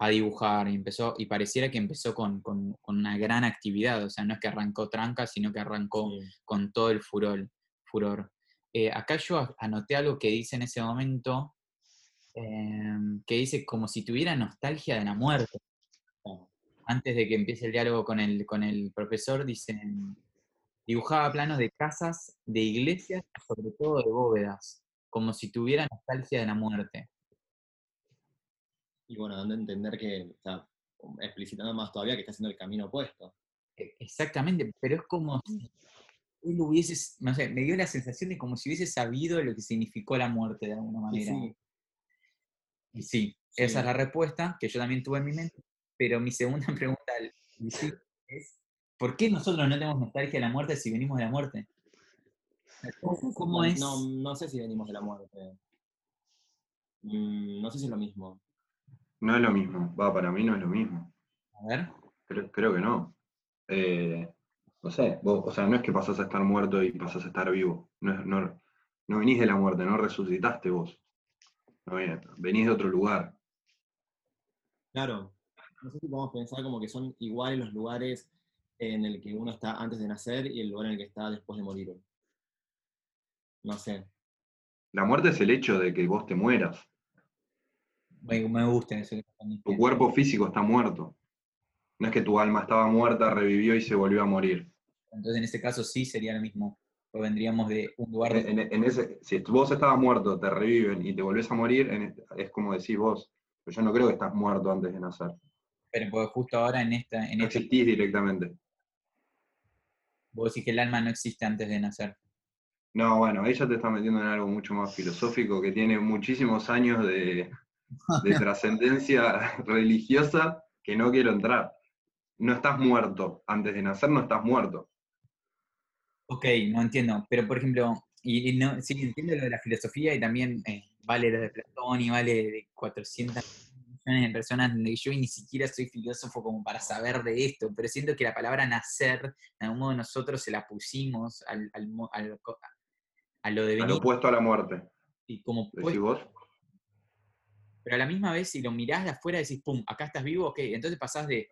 a dibujar, y empezó, y pareciera que empezó con, con- con una gran actividad, o sea, no es que arrancó tranca, sino que arrancó Sí. con todo el furor. furor. Eh, acá yo anoté algo que dice en ese momento, em, que dice como si tuviera nostalgia de la muerte. Antes de que empiece el diálogo con el, con el profesor, dicen, dibujaba planos de casas, de iglesias, sobre todo de bóvedas, como si tuviera nostalgia de la muerte. Y bueno, dando a entender que, explicitando más todavía que está haciendo el camino opuesto. E- Exactamente, pero es como si él hubiese, no sé, me dio la sensación de como si hubiese sabido lo que significó la muerte de alguna manera. sí, Y sí, Sí. esa es la respuesta que yo también tuve en mi mente, pero mi segunda pregunta es, ¿por qué nosotros no tenemos nostalgia de la muerte si venimos de la muerte? ¿Cómo, es? No, no sé si venimos de la muerte. Mm, no sé si es lo mismo. No es lo mismo, va, para mí no es lo mismo. A ver, Creo, creo que no. Eh, no sé, vos, o sea, no es que pasás a estar muerto y pasás a estar vivo. No, es- no, no venís de la muerte, no resucitaste vos. No, ven- venís de otro lugar. Claro. No sé si podemos pensar como que son iguales los lugares en el que uno está antes de nacer y el lugar en el que está después de morir. No sé. La muerte es el hecho de que vos te mueras. me, me gusta eso Tu cuerpo físico está muerto. No es que tu alma estaba muerta, revivió y se volvió a morir. Entonces en ese caso sí sería lo mismo, porque vendríamos de un lugar de... En, en- en ese, si vos estabas muerto, te reviven y te volvés a morir, en este- es como decís vos. Pero yo no creo que estás muerto antes de nacer. Pero porque justo ahora en esta, en No esta, existís directamente. vos decís que el alma no existe antes de nacer. No, bueno, ya te estás metiendo en algo mucho más filosófico que tiene muchísimos años de, de trascendencia religiosa que no quiero entrar. No estás muerto. Antes de nacer no estás muerto. Ok, no entiendo, pero por ejemplo, y, y no, sí, entiendo lo de la filosofía y también eh, vale lo de Platón y vale de 400 millones de personas, donde yo ni siquiera soy filósofo como para saber de esto, pero siento que la palabra nacer, de algún modo nosotros se la pusimos al, al al a lo de Al venir opuesto a la muerte. y como ¿Decís puesto- vos? pero a la misma vez, si lo mirás de afuera, decís, pum, acá estás vivo, ok. Entonces pasás de,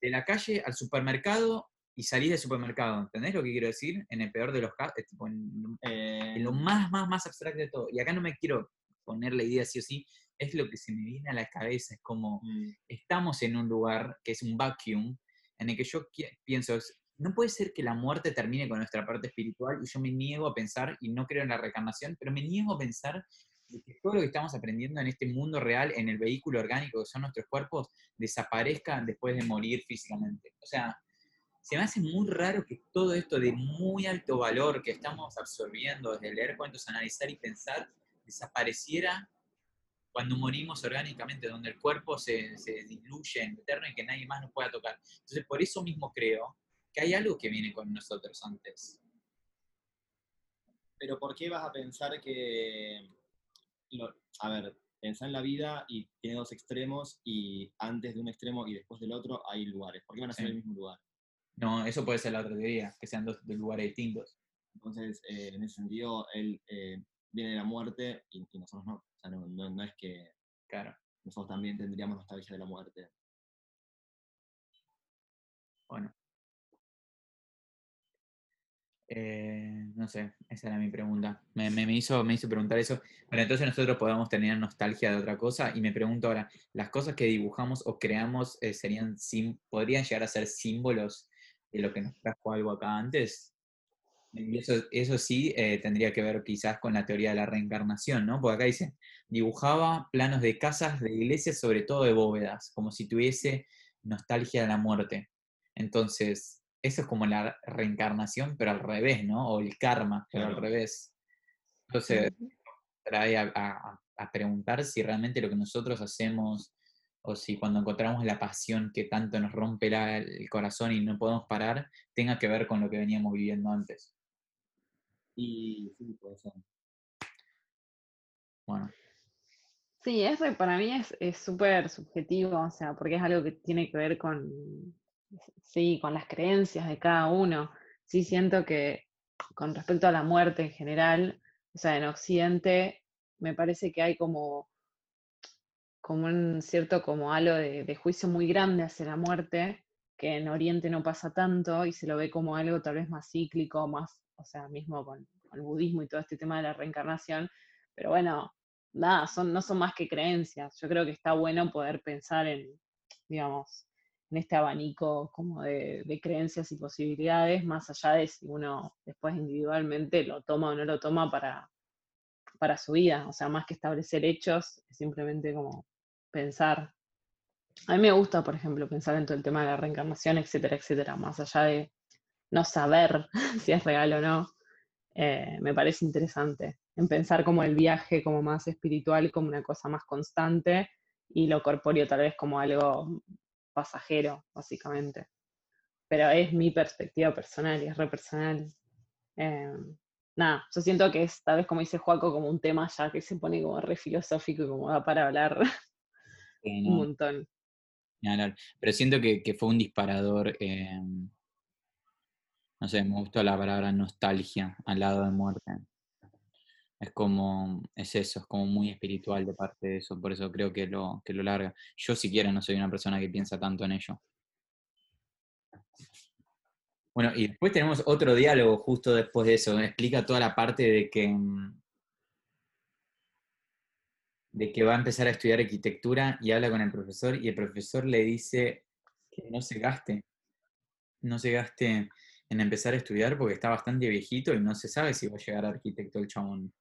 de la calle al supermercado y salís del supermercado. ¿Entendés lo que quiero decir? En el peor de los casos, en, Eh, en lo más, más, más abstracto de todo. Y acá no me quiero poner la idea sí o sí, es lo que se me viene a la cabeza. Es como, mm, estamos en un lugar que es un vacuum, en el que yo pienso, no puede ser que la muerte termine con nuestra parte espiritual y yo me niego a pensar, y no creo en la reencarnación, pero me niego a pensar que todo lo que estamos aprendiendo en este mundo real, en el vehículo orgánico que son nuestros cuerpos, desaparezca después de morir físicamente. O sea, se me hace muy raro que todo esto de muy alto valor que estamos absorbiendo desde leer cuentos, analizar y pensar, desapareciera cuando morimos orgánicamente, donde el cuerpo se, se diluye en eterno y que nadie más nos pueda tocar. Entonces, por eso mismo creo que hay algo que viene con nosotros antes. Pero ¿por qué vas a pensar que... lo- a ver, pensá en la vida y tiene dos extremos y antes de un extremo y después del otro hay lugares. ¿Por qué van a ser Sí. el mismo lugar? No, eso puede ser la otra teoría, que sean dos, lugares distintos. Entonces, eh, en ese sentido, él eh, viene de la muerte y, y nosotros no. O sea, no, no- no es que Claro. nosotros también tendríamos nostalgia de la muerte. Bueno. Eh, no sé, esa era mi pregunta. Me, me- me hizo, me hizo preguntar eso. Bueno, entonces nosotros podemos tener nostalgia de otra cosa y me pregunto ahora, ¿las cosas que dibujamos o creamos serían sim- podrían llegar a ser símbolos de lo que nos trajo algo acá antes? Y eso, eso sí eh, tendría que ver quizás con la teoría de la reencarnación, ¿no? Porque acá dice, dibujaba planos de casas, de iglesias, sobre todo de bóvedas, como si tuviese nostalgia de la muerte. Entonces, eso es como la reencarnación, pero al revés, ¿no? O el karma, pero al revés. Entonces, trae a, a- a preguntar si realmente lo que nosotros hacemos, o si cuando encontramos la pasión que tanto nos rompe la- el corazón y no podemos parar, tenga que ver con lo que veníamos viviendo antes. Y sí, puede ser. Bueno, Sí, es re- para mí es es súper subjetivo, o sea, porque es algo que tiene que ver con, sí, con las creencias de cada uno. Sí, siento que con respecto a la muerte en general, o sea, en Occidente me parece que hay como, como un cierto como halo de, juicio muy grande hacia la muerte, que en Oriente no pasa tanto y se lo ve como algo tal vez más cíclico, más, o sea, mismo con, el budismo y todo este tema de la reencarnación. Pero bueno, nada, son, no son más que creencias. Yo creo que está bueno poder pensar en, digamos, en este abanico como de, creencias y posibilidades, más allá de si uno después individualmente lo toma o no lo toma para, para su vida. O sea, más que establecer hechos, simplemente como pensar. A mí me gusta, por ejemplo, pensar en todo el tema de la reencarnación, etcétera, etcétera, más allá de no saber si es real o no. eh, me parece interesante en pensar como el viaje como más espiritual, como una cosa más constante y lo corpóreo tal vez como algo pasajero, básicamente. Pero es mi perspectiva personal y es re personal. Eh, nada, yo siento que es tal vez como dice Juaco, como un tema ya que se pone como re filosófico y como da para hablar un montón. pero siento que, que fue un disparador. eh, no sé, me gustó la palabra nostalgia al lado de muerte. Es como, es eso, es como muy espiritual de parte de eso, por eso creo que lo, que lo larga. Yo siquiera no soy una persona que piensa tanto en ello. Bueno, y después tenemos otro diálogo justo después de eso, explica toda la parte de que, mm, de que va a empezar a estudiar arquitectura y habla con el profesor y el profesor le dice que no se gaste, no se gaste en empezar a estudiar porque está bastante viejito y no se sabe si va a llegar a arquitecto el chabón.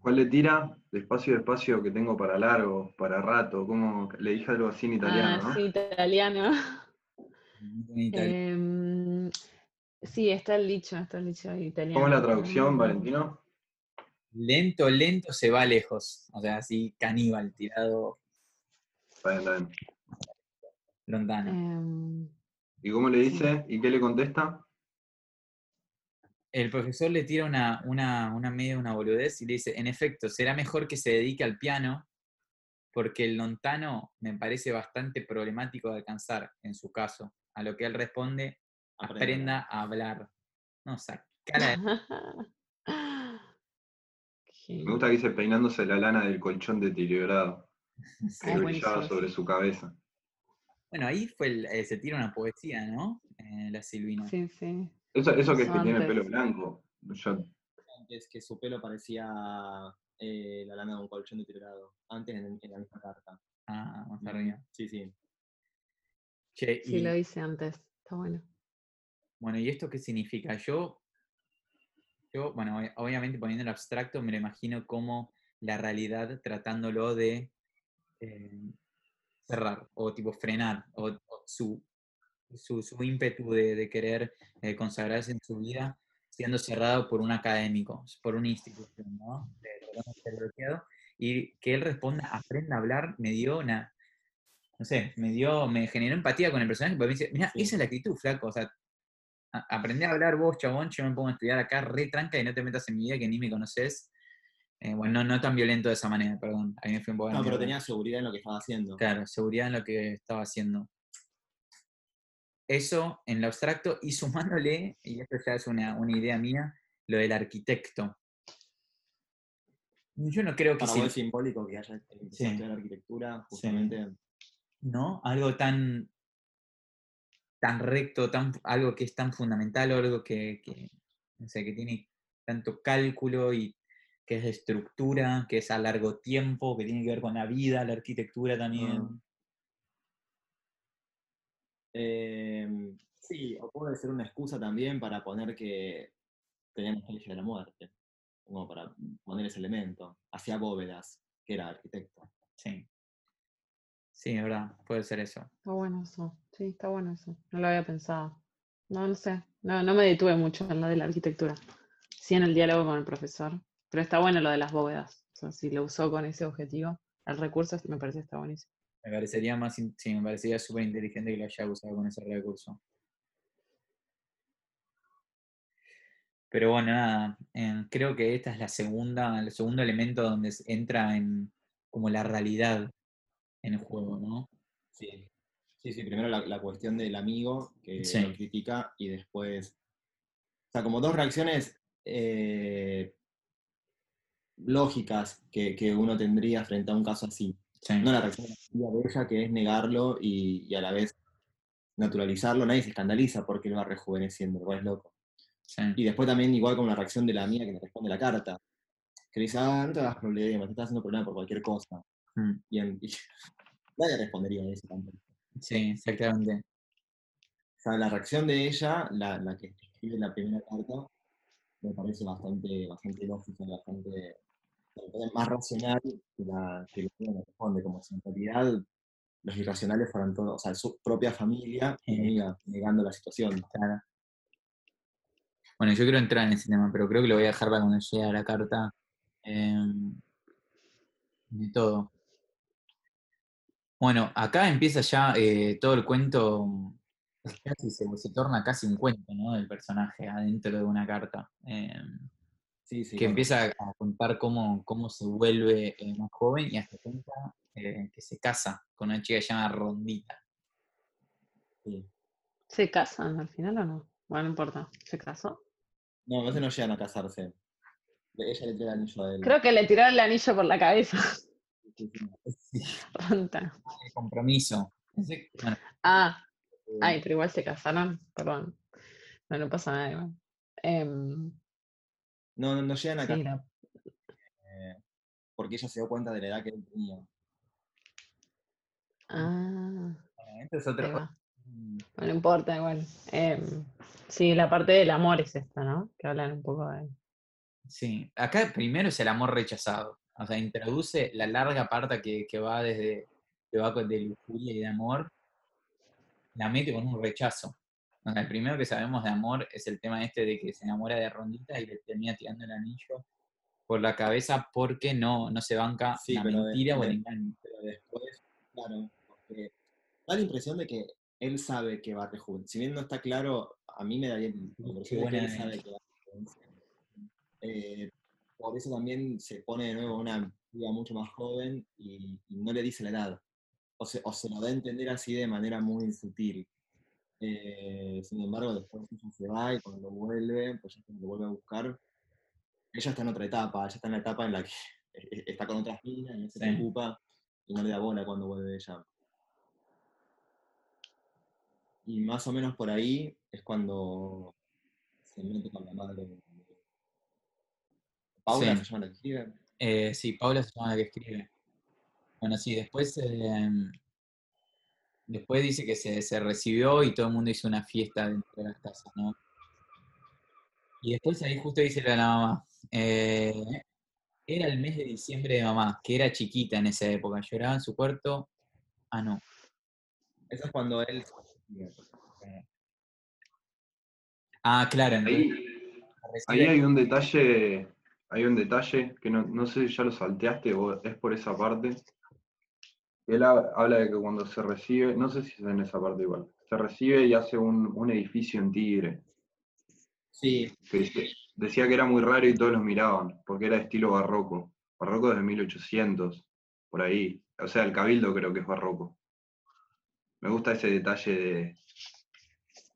¿Cuál le tira? Despacio, despacio que tengo para largo, para rato. ¿Cómo? Le dije algo así en italiano, ah, ¿no? sí, italiano. En Italia. Em, sí, está el dicho, está el dicho italiano. ¿Cómo es la traducción. Valentino? Lento, lento se va lejos. O sea, así caníbal, tirado bien. lontano. Em, ¿Y cómo le dice? ¿Y qué le contesta? El profesor le tira una, una, una media, una boludez y le dice, en efecto, será mejor que se dedique al piano porque el lontano me parece bastante problemático de alcanzar, en su caso. A lo que él responde, Aprenda. aprenda a hablar. No, sacala Me gusta que dice peinándose la lana del colchón deteriorado. que brillaba sobre su cabeza. Bueno, ahí fue el- eh, se tira una poesía, ¿no? Eh, la Silvina. Sí, sí. Eso, eso que es que tiene pelo blanco. Yo, Antes que su pelo parecía eh, la lana de un colchón deteriorado. Antes en, en la misma carta. Ah, más arriba. Sí, sí. Che, Sí, y- lo hice antes. Está bueno. Bueno, ¿y esto qué significa? Yo, yo bueno, ob- obviamente poniendo el abstracto, me lo imagino como la realidad tratándolo de eh, cerrar o tipo frenar, o, o su, su, su ímpetu de, de querer eh, consagrarse en su vida siendo cerrado por un académico, por una institución, ¿no? Y que él responda, aprenda a hablar, me dio una, no sé, me dio, me generó empatía con el personaje, porque me dice, mira, esa es la actitud, flaco, o sea, aprendí a hablar vos, chabón, yo me pongo a estudiar acá re tranca y no te metas en mi vida que ni me conoces. Eh, bueno, no, no tan violento de esa manera, perdón. Ahí me fui un poco la No, pero tenía seguridad en lo que estaba haciendo. Claro, seguridad en lo que estaba haciendo. Eso en lo abstracto y sumándole, y esto ya es una, una idea mía, lo del arquitecto. Yo no creo que Para si- vos es simbólico que haya Sí. a estudiar arquitectura, justamente. ¿no? Algo tan, tan recto, tan, algo que es tan fundamental, o algo que, que, no sé, que tiene tanto cálculo y que es de estructura, que es a largo tiempo, que tiene que ver con la vida, la arquitectura también. Ah. Em, sí, o puede ser una excusa también para poner que tenía nostalgia de la muerte, como para poner ese elemento. Hacía bóvedas, que era arquitecto. Sí. Sí, es verdad, puede ser eso. Está bueno eso. Sí, está bueno eso. No lo había pensado. No, no sé. No, no me detuve mucho en lo de la arquitectura. Sí en el diálogo con el profesor. Pero está bueno lo de las bóvedas. O sea, si lo usó con ese objetivo, el recurso me parece que está buenísimo. Me parecería más, sí, me parecería súper inteligente que lo haya usado con ese recurso. Pero bueno, nada, em, creo que esta es la segunda, el segundo elemento donde entra en como la realidad en el juego, ¿no? Sí, sí, sí. Primero la, la cuestión del amigo que Sí. lo critica y después. O sea, como dos reacciones eh, lógicas que, que uno tendría frente a un caso así. Sí, No la reacción de ella, que es negarlo y, y a la vez naturalizarlo. Nadie se escandaliza porque él va rejuveneciendo, igual es loco. sí, Y después también igual con la reacción de la mía que le responde la carta. Que le dice, ah, no te hagas problema, te estás haciendo problema por cualquier cosa. Mm, Y, nadie respondería a eso tampoco. sí, exactamente. O sea, la reacción de ella, la, la que escribe la primera carta, me parece bastante, bastante lógica, bastante más racional que la que uno responde, como si en realidad los irracionales fueran todos, o sea, su propia familia amiga negando la situación. Claro. Bueno, yo quiero entrar en ese tema, pero creo que lo voy a dejar para cuando llegue a la carta em, de todo. Bueno, acá empieza ya eh, todo el cuento, casi se, se torna casi un cuento, ¿no? Del personaje adentro de una carta. em, Sí, sí. que empieza a contar cómo, cómo se vuelve eh, más joven y hasta cuenta eh, que se casa con una chica que se llama Rondita. sí. ¿Se casan al final o no? Bueno, no importa. ¿Se casó? No, a veces no llegan a casarse. Ella le tira el anillo a él. Creo que le tiró el anillo por la cabeza. Sí, el compromiso. Bueno, Ah, Eh, ay, pero igual se casaron. Perdón. No, no pasa nada igual. Em, No, no, no llegan a sí, la- porque ella se dio cuenta de la edad que él tenía. Ah, esto es otro. No, no importa igual. Em, sí, la parte del amor es esta, ¿no? Que hablan un poco de... Sí, acá primero es el amor rechazado. O sea, introduce la larga parte que, que va desde que va de lujuria y de amor, la mete con un rechazo. O sea, el primero que sabemos de amor es el tema este de que se enamora de Rondita y le termina tirando el anillo por la cabeza porque no, no se banca Sí, la pero de- mentira o el de- engaño. Pero después, claro, porque da la impresión de que él sabe que va a rejuvenecer. Si bien no está claro, a mí me daría la impresión de que él sabe que va a. Eh, por eso también se pone de nuevo una vida mucho más joven y, y no le dice la edad. O se, o se lo da a entender así de manera muy sutil. Eh, sin embargo, después se va y cuando vuelve, pues ya cuando lo vuelve a buscar, ella está en otra etapa, ella está en la etapa en la que está con otras minas y no se Sí. preocupa y no le da bola cuando vuelve ella. Y más o menos por ahí es cuando se mete con la madre. Paula Sí. se llama la que escribe. Eh, sí, Paula se llama la que escribe. Bueno, sí, después, eh, después dice que se, se recibió y todo el mundo hizo una fiesta dentro de las casas, ¿no? Y después ahí justo dice la mamá. eh, era el mes de diciembre de mamá, que era chiquita en esa época. Lloraba en su cuarto. Ah, no. Eso es cuando él. Ah, claro. Ahí, ahí hay un detalle, hay un detalle que no, no sé si ya lo salteaste o es por esa parte. Él ha- habla de que cuando se recibe, no sé si es en esa parte igual, se recibe y hace un, un edificio en Tigre. Sí, que dice- decía que era muy raro y todos los miraban, porque era de estilo barroco. Barroco desde 1800, por ahí. O sea, el cabildo creo que es barroco. Me gusta ese detalle de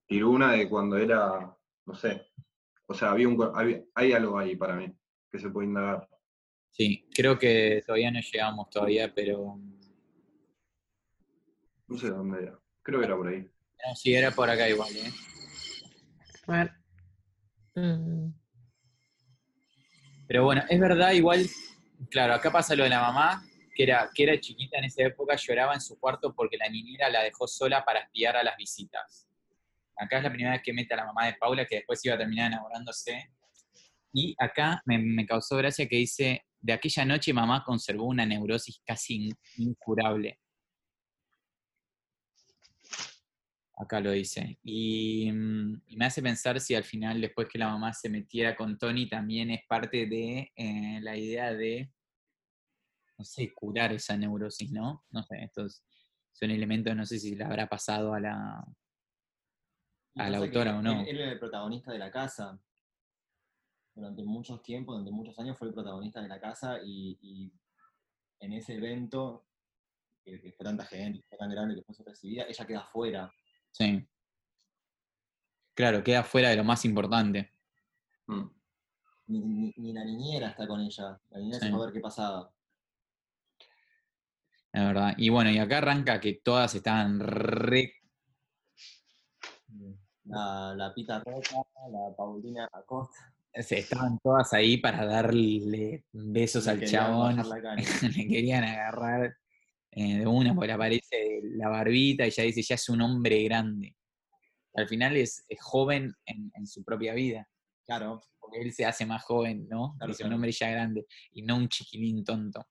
Tiruna de cuando era, no sé. O sea, había un, había- hay algo ahí para mí que se puede indagar. Sí, creo que todavía no llegamos todavía, pero No sé dónde era. Creo que era por ahí. no, sí, era por acá igual, ¿eh? A ver. Mm, Pero bueno, es verdad, igual, claro, acá pasa lo de la mamá, que era, que era chiquita en esa época, lloraba en su cuarto porque la niñera la dejó sola para espiar a las visitas. Acá es la primera vez que mete a la mamá de Paula, que después iba a terminar enamorándose. Y acá me, me causó gracia que dice, de aquella noche mamá conservó una neurosis casi in- incurable. Acá lo dice. Y, mm, y me hace pensar si al final, después que la mamá se metiera con Tony, también es parte de eh, la idea de, no sé, curar esa neurosis, ¿no? No sé, estos son elementos, no sé si le habrá pasado a la... A la autora o no. Él, él era el protagonista de la casa. Durante muchos tiempos, durante muchos años fue el protagonista de la casa y, y en ese evento, que, que fue tanta gente, que fue tan grande, que fue su recibida, ella queda fuera. Sí. Claro, queda fuera de lo más importante. Mm. Ni, ni- ni la niñera está con ella. La niñera Sí. se fue a ver qué pasaba. La verdad. Y bueno, y acá arranca que todas estaban re La, la Pita Roca, la Paulina Acosta. Se- estaban todas ahí para darle besos le al chabón. le querían agarrar eh, de una, porque aparece la barbita y ya dice, ya es un hombre grande. Al final es, es joven en, en su propia vida, Claro, porque él se hace más joven, ¿no? Claro, dice un hombre ya grande y no un chiquilín tonto.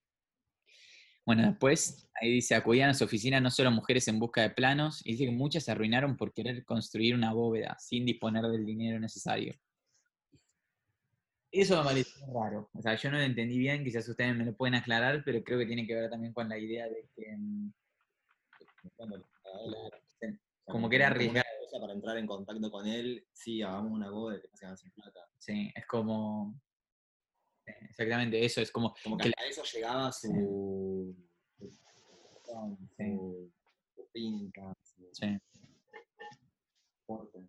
Bueno, después ahí dice, acudían a su oficina no solo mujeres en busca de planos, y dice que muchas se arruinaron por querer construir una bóveda sin disponer del dinero necesario. Eso me pareció raro. O sea, yo no lo entendí bien, quizás ustedes me lo pueden aclarar, pero creo que tiene que ver también con la idea de que, mm, como que era arriesgado. Para entrar en contacto con él, sí, hagamos una boda que se sin plata. Sí, es como... Exactamente, eso es como... Como que Que hasta eso llegaba su. Sí. su, su pinta, su sí. porte.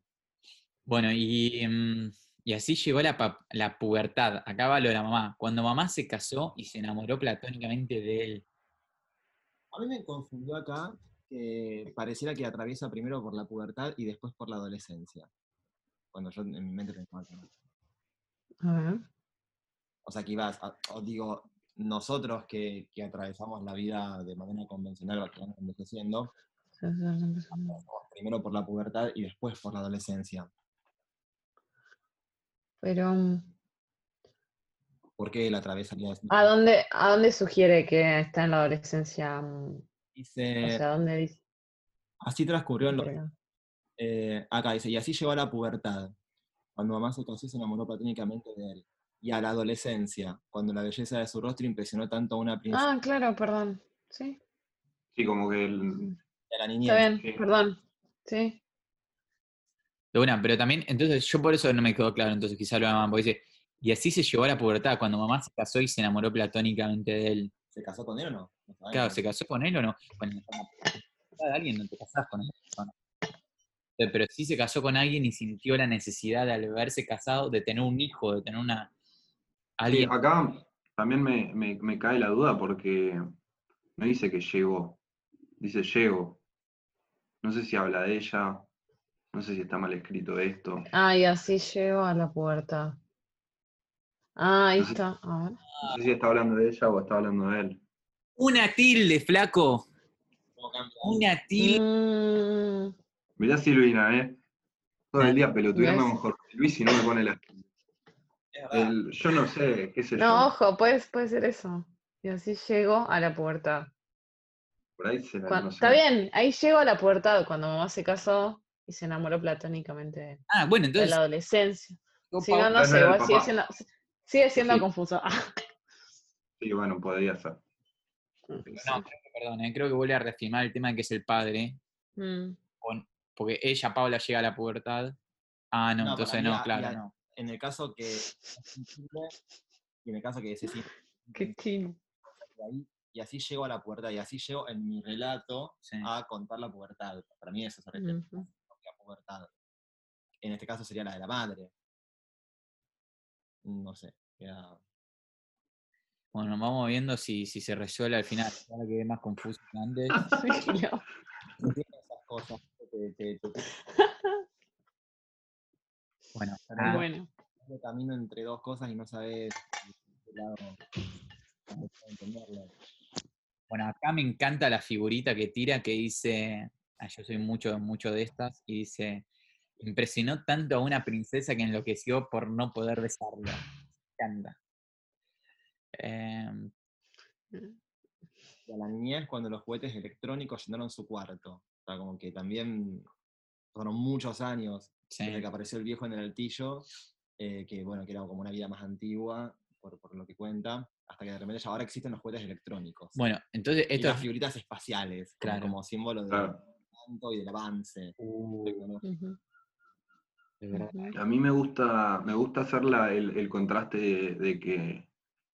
Bueno, y, mm, y así llegó la, pubertad. Acá va lo de la mamá. Cuando mamá se casó y se enamoró platónicamente de él. A mí me confundió acá que pareciera que atraviesa primero por la pubertad y después por la adolescencia. Cuando yo en mi mente pensaba que no. A ver. O sea, que ibas, a- o digo, nosotros que, que atravesamos la vida de manera convencional, que vamos envejeciendo, primero por la pubertad y después por la adolescencia. Pero, mm, ¿Por qué la atravesaría? ¿a dónde, ¿a dónde sugiere que está en la adolescencia? mm? O Dice, sea, ¿dónde dice? así transcurrió en los Eh, acá dice, y así llegó a la pubertad, cuando mamá se casó y se enamoró platónicamente de él. Y a la adolescencia, cuando la belleza de su rostro impresionó tanto a una princesa Ah, claro, perdón. Sí, Sí, como que el- de la está niñez. bien, sí. perdón. Sí. De una, pero también, entonces yo por eso no me quedó claro, entonces quizá lo mamá, porque dice, y así se llegó a la pubertad, cuando mamá se casó y se enamoró platónicamente de él. ¿Se casó con él o no? Claro, ¿se casó con él o no? De alguien no te casás con esa persona. Eh, Pero sí se casó con alguien y sintió la necesidad de al haberse casado, de tener un hijo, de tener una... Sí, Alguien... acá también me, me- me cae la duda porque No dice que llegó, dice llego. No sé si habla de ella, no sé si está mal escrito esto. Ah, y así llego a la puerta. Ah, ahí No sé- está. A ver. No sé si está hablando de ella o está hablando de él. Una tilde, flaco. Una tilde. Mm, Mirá Silvina, ¿eh? Todo el día pelotudeando ¿Ves? con Jorge Luis y no me pone la... El- yo no sé, qué sé No, yo. ojo, puede, puede ser eso. Y así llego a la puerta. Por ahí se la Cuan- no sé. Está bien, ahí llego a la puerta cuando mamá se casó y se enamoró platónicamente de, Ah, bueno, de entonces. la adolescencia. opa, Sí, no, no no sé, igual sigue siendo, sigue siendo Sí. confuso. Sí, bueno, podría ser. No, creo que- perdón, eh, creo que vuelve a reafirmar el tema de que es el padre. Mm. con- porque ella, Paula, llega a la pubertad. Ah, no, No, entonces no, a- claro, a- no. En el caso que y en el caso que Ceci Qué chino. y así llego a la pubertad, y así llego en mi relato Sí. a contar la pubertad. Para mí eso se refiere Ujú. Pubertad. En este caso sería la de la madre. No sé. Bueno, vamos viendo si, si se resuelve al final. Ahora que es más confuso que antes. Tranquilo. Entiendo esas cosas. que te- te- te- Bueno, ah, Bueno, camino entre dos cosas y no sabes de qué lado entenderlo. bueno, acá me encanta la figurita que tira que dice, ah, yo soy mucho, mucho de estas, y dice, impresionó tanto a una princesa que enloqueció por no poder besarlo. Me encanta. Em, Y a la niñez cuando los juguetes electrónicos llenaron su cuarto. O sea, como que también fueron muchos años sí. desde que apareció el viejo en el altillo, eh, que bueno, que era como una vida más antigua, por, por lo que cuenta, hasta que de repente ya ahora existen los juguetes electrónicos. Bueno, entonces y esto las figuritas espaciales, como, Claro. como símbolo Claro. Tanto y del avance. Uh, de. A mí me gusta, me gusta hacer la- el, el contraste de, de que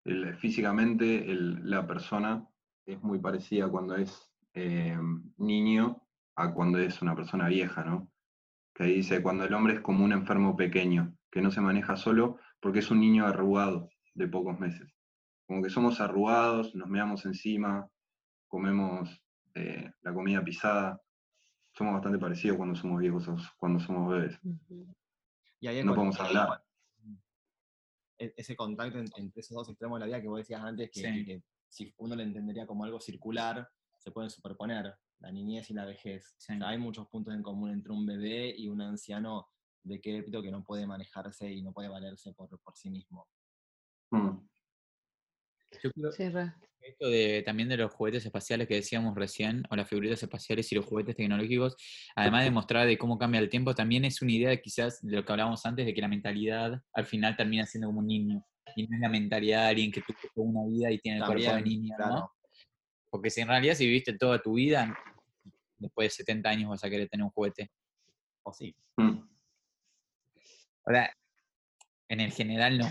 el- físicamente el- la persona es muy parecida cuando es eh, niño a cuando es una persona vieja, ¿no? Que ahí dice, cuando el hombre es como un enfermo pequeño, que no se maneja solo porque es un niño arrugado de pocos meses. Como que somos arrugados, nos meamos encima, comemos eh, la comida pisada. Somos bastante parecidos cuando somos viejos, cuando somos bebés. Y ahí No podemos hablar. e- ese contacto en- entre esos dos extremos de la vida que vos decías antes, que, Sí. que- que si uno lo entendería como algo circular, se pueden superponer la niñez y la vejez. Sí. O sea, hay muchos puntos en común entre un bebé y un anciano decrépito que no puede manejarse y no puede valerse por, por sí mismo. Mm. Yo creo Sí, esto de, también de los juguetes espaciales que decíamos recién, o las figuritas espaciales y los juguetes tecnológicos, además de mostrar de cómo cambia el tiempo, también es una idea quizás de lo que hablábamos antes, de que la mentalidad al final termina siendo como un niño. Y no es la mentalidad de alguien que tuvo una vida y tiene el cuerpo de También, niño, ¿no? claro. Porque si en realidad si viviste toda tu vida, después de 70 años vas a querer tener un juguete. O sí. Mm. Ahora, en el general no.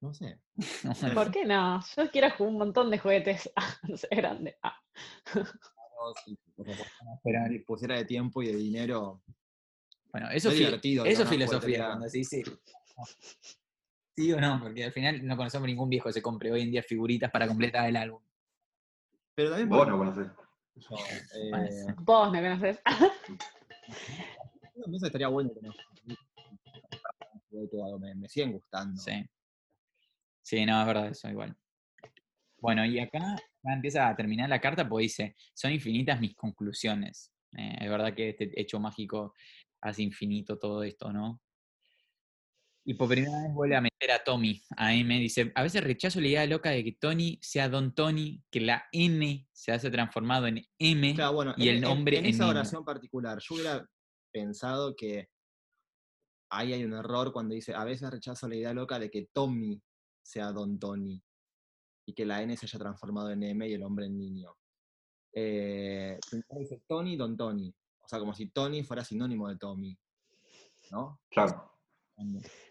No sé. ¿Por qué no? Yo quiero jugar un montón de juguetes. Ah, no sé, grande. Ah. No, si Pero, pusiera de tiempo y de dinero, bueno, eso, Es divertido, eso es filosofía, cuando sí o no, porque al final no conocemos ningún viejo que se compre hoy en día figuritas para completar el álbum. pero también Vos no conocés. yo, eh. Vos me conoces. no sé, estaría bueno que no me, me siguen gustando. Sí. Sí, no, es verdad eso, igual. Bueno, y acá ya empieza a terminar la carta porque dice, son infinitas mis conclusiones. Eh, es verdad que este hecho mágico hace infinito todo esto, ¿no? Y por primera vez vuelve a meter a Tommy, a M, dice, a veces rechazo la idea loca de que Tony sea Don Tony, que la N se hace transformado en M. Claro, bueno, Y en, el nombre en, en esa oración particular, yo hubiera pensado que ahí hay un error cuando dice, a veces rechazo la idea loca de que Tommy sea Don Tony y que la N se haya transformado en M y el hombre en niño. Eh, dice Tony, Don Tony. O sea, como si Tony fuera sinónimo de Tommy. ¿No? Claro.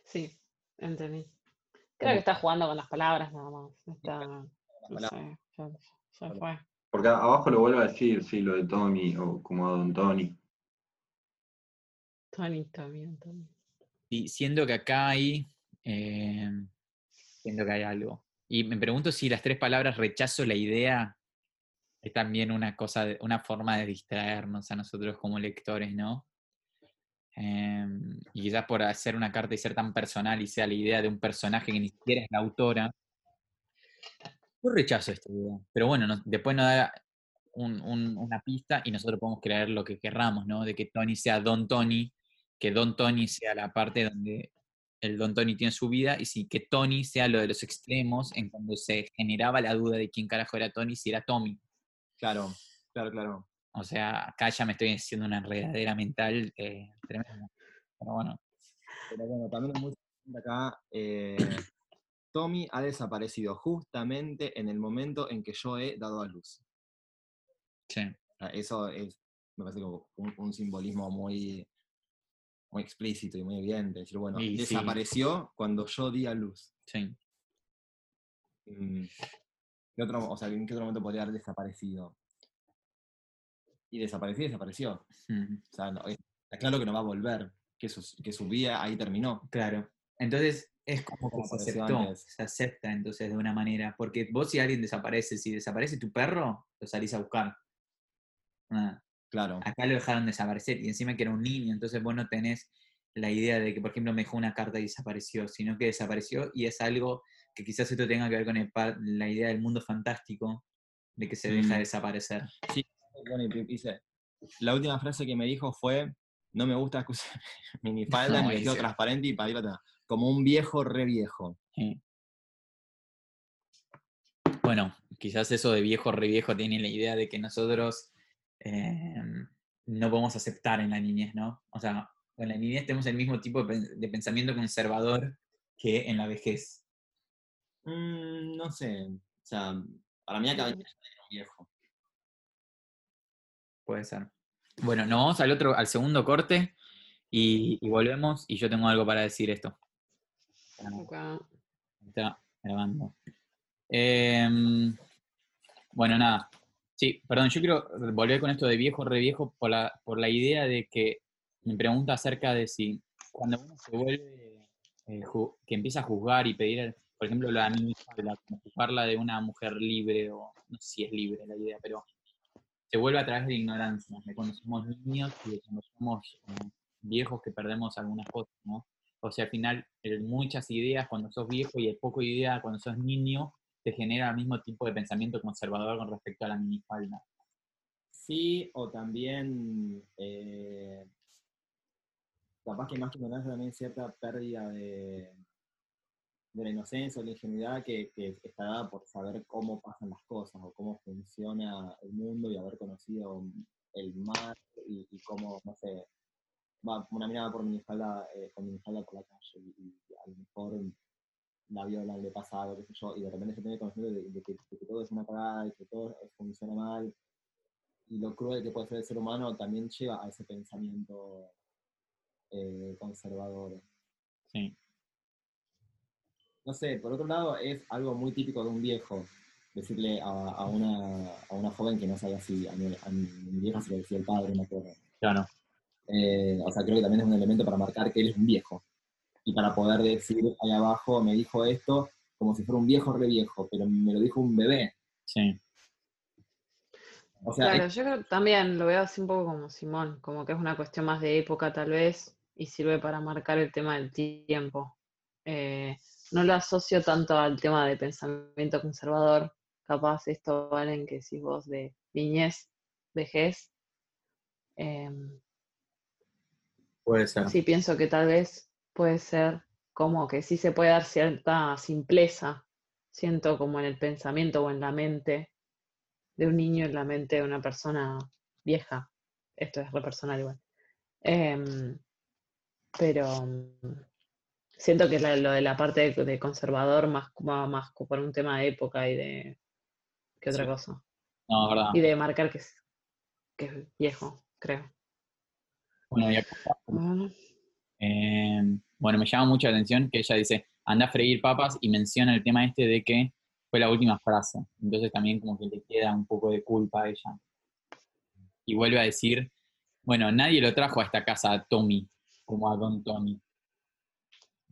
Sí, entendí. Creo que está jugando con las palabras nada más. Está, no sé, ya, ya fue. Porque abajo lo vuelvo a decir, sí, lo de Tommy, o como a Don Tony. Tony, Tony, Tony. Y siento que acá hay, eh, que hay algo. Y me pregunto si las tres palabras rechazo la idea es también una cosa, una forma de distraernos a nosotros como lectores, ¿no? Em, y quizás por hacer una carta y ser tan personal y sea la idea de un personaje que ni siquiera es la autora. Yo rechazo esta idea. Pero bueno, no- después nos da un- un- una pista y nosotros podemos creer lo que querramos, ¿no? De que Tony sea Don Tony, que Don Tony sea la parte donde el Don Tony tiene su vida y sí, que Tony sea lo de los extremos en cuando se generaba la duda de quién carajo era Tony, si era Tommy. Claro, claro, claro. O sea, acá ya me estoy haciendo una enredadera mental eh, tremenda. Pero bueno, Pero bueno, también es muy importante acá. eh, Tommy ha desaparecido justamente en el momento en que yo he dado a luz. sí. Eso es, me parece como un, un simbolismo muy, muy explícito y muy evidente. Decir, bueno, Y sí. desapareció cuando yo di a luz. Sí. Mm, ¿qué otro, o sea, ¿en qué otro momento podría haber desaparecido? Y desapareció y desapareció. Mm, O sea, no, está claro que no va a volver, que su, que su vida ahí terminó. Claro. Entonces es como que se aceptó, se acepta entonces de una manera. Porque vos si alguien desaparece, si desaparece tu perro, lo salís a buscar. Ah, Claro. acá lo dejaron desaparecer y encima que era un niño, entonces vos no tenés la idea de que, por ejemplo, me dejó una carta y desapareció, sino que desapareció y es algo que quizás esto tenga que ver con el par- la idea del mundo fantástico de que se deja Mm. desaparecer. Dice, la última frase que me dijo fue, no me gusta use minifalda ni Ay, vestido sí. transparente y para ir atrás. Como un viejo re viejo. Sí. Bueno, quizás eso de viejo re viejo tiene la idea de que nosotros eh, no podemos aceptar en la niñez, ¿no? O sea, en la niñez tenemos el mismo tipo de, pen- de pensamiento conservador que en la vejez. Mm, no sé, o sea, para mí acá viejo. Puede ser. Bueno, nos vamos al otro, al segundo corte y, y volvemos y yo tengo algo para decir esto. Ok. Está grabando. Em, bueno, nada. Sí, perdón, yo quiero volver con esto de viejo, re viejo, por la, por la idea de que me pregunta acerca de si cuando uno se vuelve, eh, que empieza a juzgar y pedir, por ejemplo, la como juzgarla de una mujer libre, o no sé si es libre la idea, pero se vuelve a través de la ignorancia, de cuando somos niños y de cuando somos eh, viejos que perdemos algunas cosas, ¿no? O sea, al final, el muchas ideas cuando sos viejo y el poco idea cuando sos niño, te genera el mismo tipo de pensamiento conservador con respecto a la minifalda. Sí, o también, eh, capaz que más que ignorancia también cierta pérdida de, de la inocencia o la ingenuidad que, que está dada por saber cómo pasan las cosas o cómo funciona el mundo y haber conocido el mar y, y cómo, no sé, va una mirada por minifalda, eh, con minifalda por la calle y, y a lo mejor la violan, le pasa algo, qué sé yo, y de repente se tiene conocimiento de, de que, de que todo es una cagada y que todo funciona mal y lo cruel que puede ser el ser humano también lleva a ese pensamiento eh, conservador. Sí. No sé, por otro lado, es algo muy típico de un viejo, decirle a, a una, a una joven que no sabe así, a mi, a mi vieja se lo decía el padre, me acuerdo. Claro. Eh, o sea, creo que también es un elemento para marcar que él es un viejo. Y para poder decir ahí abajo, me dijo esto como si fuera un viejo re viejo, pero me lo dijo un bebé. Sí. O sea, Claro, yo creo que también lo veo así un poco como Simón, como que es una cuestión más de época tal vez y sirve para marcar el tema del tiempo. Eh, no lo asocio tanto al tema de pensamiento conservador, capaz esto valen que si vos de niñez, vejez. em, Puede ser. Sí, pienso que tal vez puede ser como que sí se puede dar cierta simpleza, siento como en el pensamiento o en la mente de un niño, en la mente de una persona vieja. Esto es re personal igual. Em, pero siento que lo de la parte de, conservador más, más por un tema de época y de que otra Sí. cosa. No, es verdad. Y de marcar que es, que es viejo, creo. Bueno, y acá, Bueno. Eh, bueno, me llama mucho la atención que ella dice, anda a freír papas y menciona el tema este de que fue la última frase. Entonces también como que le queda un poco de culpa a ella. Y vuelve a decir, bueno, nadie lo trajo a esta casa a Tommy, como a Don Tommy.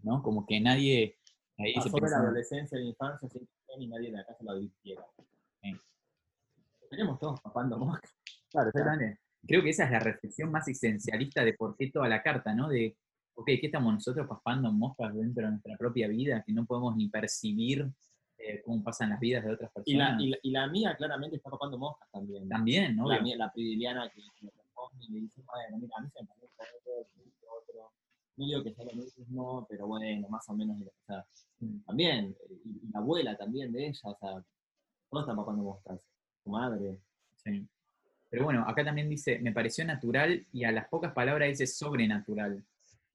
¿No? Como que nadie... Ahí se pasó de la adolescencia y la infancia sin ni nadie de la casa lo advirtiera. Sí. Estaríamos todos papando moscas. Claro, exactamente. Creo que esa es la reflexión más esencialista de por qué toda la carta, ¿no? De, ok, ¿qué estamos nosotros paspando moscas dentro de nuestra propia vida? Que no podemos ni percibir eh, cómo pasan las vidas de otras Y la, personas. y, la, y la mía claramente está papando moscas también. También, ¿no? La, mía, la Pridiliana que que y me dice, bueno, mira, a mí se me parece esto, otro. No digo que sea lo mismo, pero bueno, más o menos. O sea, también, eh, y, y la abuela también de ella, o sea, todos están papando moscas. Su madre. Sí. Pero bueno, acá también dice, me pareció natural y a las pocas palabras dice sobrenatural.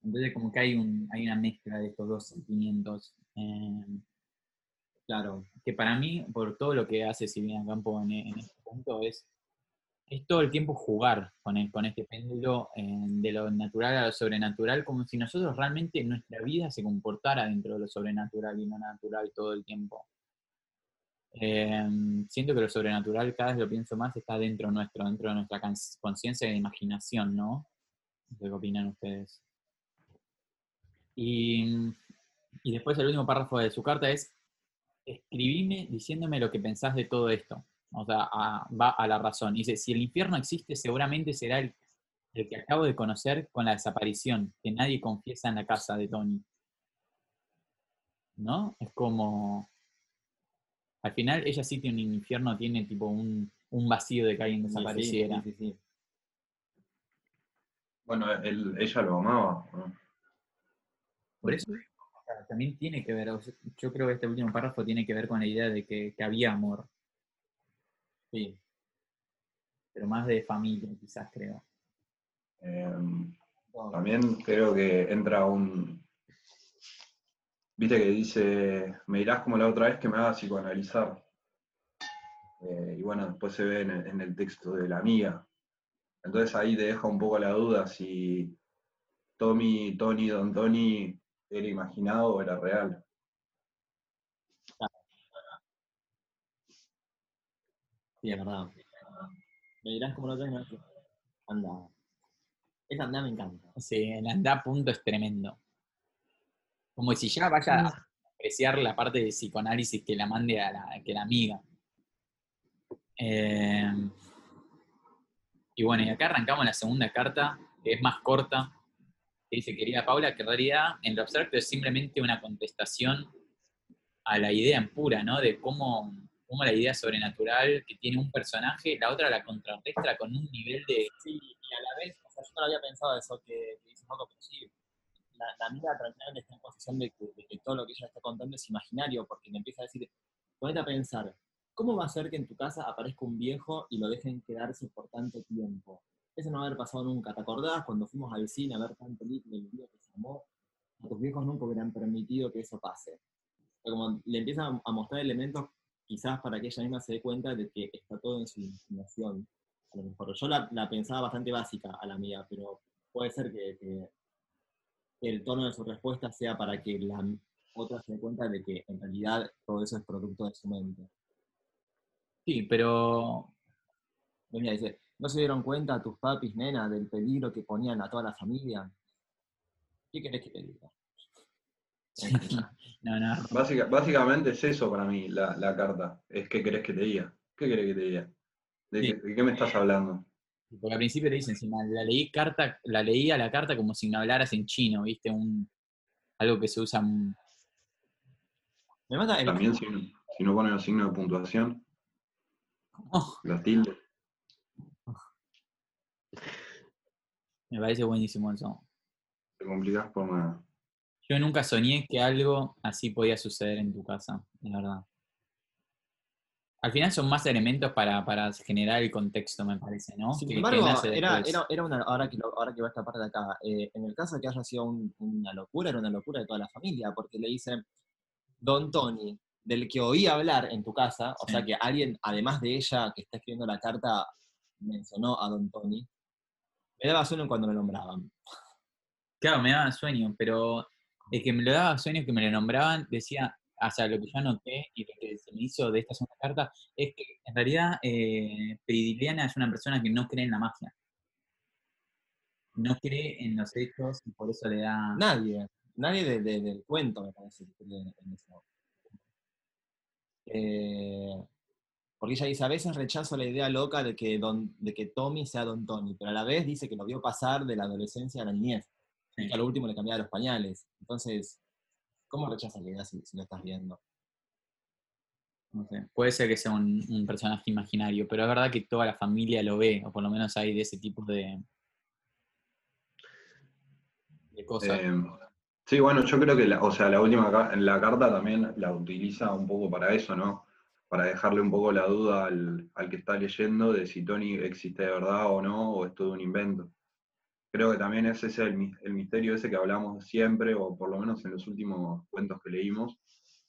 Entonces como que hay, un, hay una mezcla de estos dos sentimientos. eh, Claro, que para mí, por todo lo que hace Silvina Campo en, en este punto, es, todo el tiempo jugar con, con este péndulo eh, de lo natural a lo sobrenatural, como si nosotros realmente nuestra vida se comportara dentro de lo sobrenatural y no natural todo el tiempo. Eh, siento que lo sobrenatural, cada vez lo pienso más, está dentro nuestro, dentro de nuestra conciencia e imaginación, ¿no? Qué opinan ustedes. Y, y después el último párrafo de su carta es, escribime diciéndome lo que pensás de todo esto. O sea, a- va a la razón. Dice, si el infierno existe, seguramente será el, el que acabo de conocer con la desaparición, que nadie confiesa en la casa de Tony. ¿No? Es como... Al final ella sí tiene un infierno, tiene tipo un, un vacío de que alguien desapareciera. sí, sí, sí. Bueno, él- ella lo amaba. ¿no? Por eso también tiene que ver, yo creo que este último párrafo tiene que ver con la idea de que, que había amor, Sí. pero más de familia quizás creo. Eh, No, También creo que entra un. Viste que dice, me dirás como la otra vez que me haga psicoanalizar. Eh, y bueno, después se ve en el, en el texto de la amiga. Entonces ahí te deja un poco la duda si Tommy, Tony, Don Tony era imaginado o era real. Sí, es verdad. Me dirás como lo tengo. Anda. Esa anda me encanta. Sí, el andá a punto es tremendo. Como si ya vaya a apreciar la parte de psicoanálisis que la mande a la, que la amiga. Eh, y bueno, y acá arrancamos la segunda carta, que es más corta, que dice, querida Paula, que en realidad en lo abstracto es simplemente una contestación a la idea en pura, ¿no? De cómo, cómo la idea sobrenatural que tiene un personaje, la otra la contrarrestra con un nivel de... Sí, y a la vez, o sea, yo no había pensado eso que, que dice Marco, pero sí, la, la amiga tranquilamente está en posición de que, de que todo lo que ella está contando es imaginario, porque le empieza a decir, ponete a pensar, ¿cómo va a ser que en tu casa aparezca un viejo y lo dejen quedarse por tanto tiempo? Eso no va a haber pasado nunca. ¿Te acordás cuando fuimos al cine a ver tan película el día que se armó? A tus viejos nunca hubieran permitido que eso pase. Como le empieza a- mostrar elementos quizás para que ella misma se dé cuenta de que está todo en su imaginación. A lo mejor yo la, la pensaba bastante básica a la mía, pero puede ser que, que el tono de su respuesta sea para que la otra se dé cuenta de que en realidad todo eso es producto de su mente. Sí, pero Y mira, dice, ¿no se dieron cuenta tus papis, nena, del peligro que ponían a toda la familia? ¿Qué querés que te diga? no, no, Básica- básicamente es eso para mí, la, la carta. Es qué querés que te diga. ¿Qué querés que te diga? ¿De, Sí. qué, de qué me estás hablando? Porque al principio te dicen, encima, la leí carta, la leía la carta como si me hablaras en chino, ¿viste? Un, algo que se usa. Me mata el, También si, si no ponen los signos de puntuación, oh, la tilde. Me parece buenísimo eso. Te complicás por nada. Yo nunca soñé que algo así podía suceder en tu casa, la verdad. Al final son más elementos para, para generar el contexto, me parece, ¿no? Sin embargo, era, era, era una, ahora que, lo- ahora que va esta parte de acá, eh, en el caso de que haya sido un- una locura, era una locura de toda la familia, porque le dicen, Don Tony, del que oí hablar en tu casa, o Sí. sea que alguien, además de ella que está escribiendo la carta, mencionó a Don Tony, me daba sueño cuando lo nombraban. Claro, me daba sueño, pero el que me lo daba sueño, que me lo nombraban, decía, o sea, lo que yo anoté y lo que se me hizo de esta segunda carta es que en realidad eh, Peridiliana es una persona que no cree en la magia. No cree en los hechos y por eso le da... Nadie, nadie de- de- del cuento me parece que cree en eso. Eh, porque ella dice, a veces rechazo la idea loca de que, don, de que Tommy sea Don Tony, pero a la vez dice que lo vio pasar de la adolescencia a la niñez, y que a lo último le cambiaba los pañales. Entonces, ¿cómo rechazas la idea si, si lo estás viendo? No sé, puede ser que sea un, un personaje imaginario, pero es verdad que toda la familia lo ve, o por lo menos hay de ese tipo de, de cosas. Eh, sí, bueno, yo creo que la, o sea, la última la carta también la utiliza un poco para eso, ¿no? Para dejarle un poco la duda al, al que está leyendo de si Tony existe de verdad o no, o es todo un invento. Creo que también ese es el, mi- el misterio ese que hablamos siempre, o por lo menos en los últimos cuentos que leímos,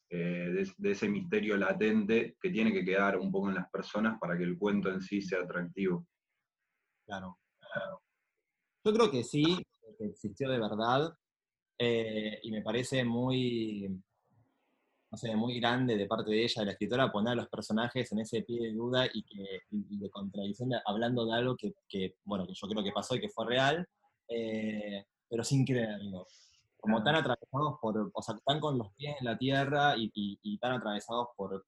eh, de, de ese misterio latente que tiene que quedar un poco en las personas para que el cuento en sí sea atractivo. Claro. Yo creo que sí, que existió de verdad, eh, y me parece muy, no sé, muy grande de parte de ella, de la escritora, poner a los personajes en ese pie de duda y, que, y de contradicción, hablando de algo que, que, bueno, que yo creo que pasó y que fue real, eh, pero sin creerlo. Como tan atravesados por, o sea, tan con los pies en la tierra y, y- y tan atravesados por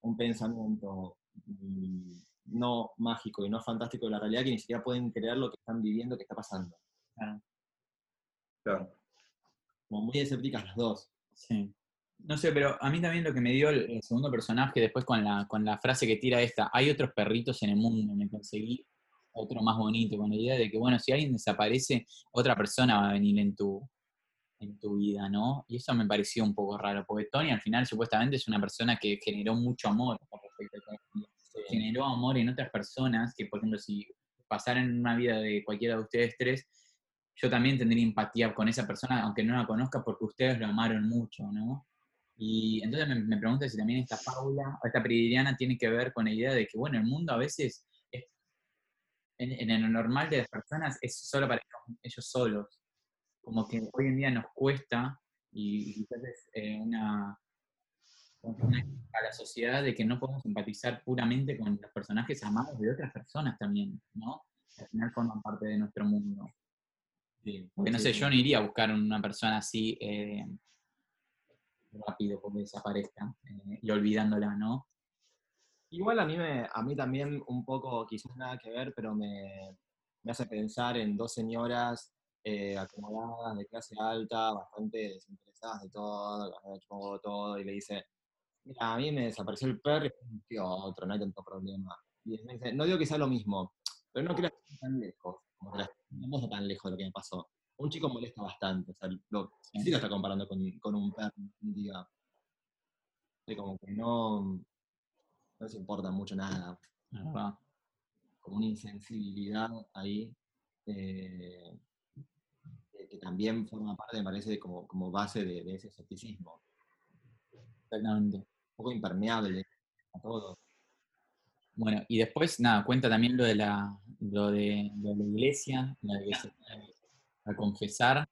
un pensamiento mm, no mágico y no fantástico de la realidad que ni siquiera pueden creer lo que están viviendo, que está pasando. Claro. Claro. Como muy escépticas las dos. Sí. No sé, pero a mí también lo que me dio el, el segundo personaje después con la, con la frase que tira esta, hay otros perritos en el mundo, me conseguí otro más bonito, con la idea de que, bueno, si alguien desaparece, otra persona va a venir en tu, en tu vida, ¿no? Y eso me pareció un poco raro, porque Tony al final supuestamente es una persona que generó mucho amor con respecto a generó amor en otras personas, que por ejemplo si pasaran en una vida de cualquiera de ustedes tres, yo también tendría empatía con esa persona, aunque no la conozca, porque ustedes lo amaron mucho, ¿no? Y entonces me, me pregunto si también esta Paula, o esta Peridiana tiene que ver con la idea de que, bueno, el mundo a veces, es, en, en lo normal de las personas, es solo para ellos, ellos solos. Como que hoy en día nos cuesta, y quizás es eh, una, una a la sociedad de que no podemos empatizar puramente con los personajes amados de otras personas también, ¿no? Al final forman parte de nuestro mundo. Sí, Porque no sí, sé, sí. yo no iría a buscar una persona así eh, rápido porque desaparezca eh, y olvidándola, ¿no? Igual a mí, me, a mí también un poco, quizás nada que ver, pero me, me hace pensar en dos señoras eh, acomodadas de clase alta, bastante desinteresadas de todo, hecho todo, y le dice, mira, a mí me desapareció el perro y después otro, no hay tanto problema. Y me dice, no digo que sea lo mismo, pero no creas que esté tan lejos, como que no tan lejos de lo que me pasó. Un chico molesta bastante, o sea, lo, sí lo está comparando con, con un perro. De como que no, no les importa mucho nada, como una insensibilidad ahí, eh, que, que también forma parte, me parece, de como, como base de, de ese escepticismo. Exactamente. Un poco impermeable a todo. Bueno, y después, nada, cuenta también lo de la, lo de, lo de la iglesia, la fue a confesar.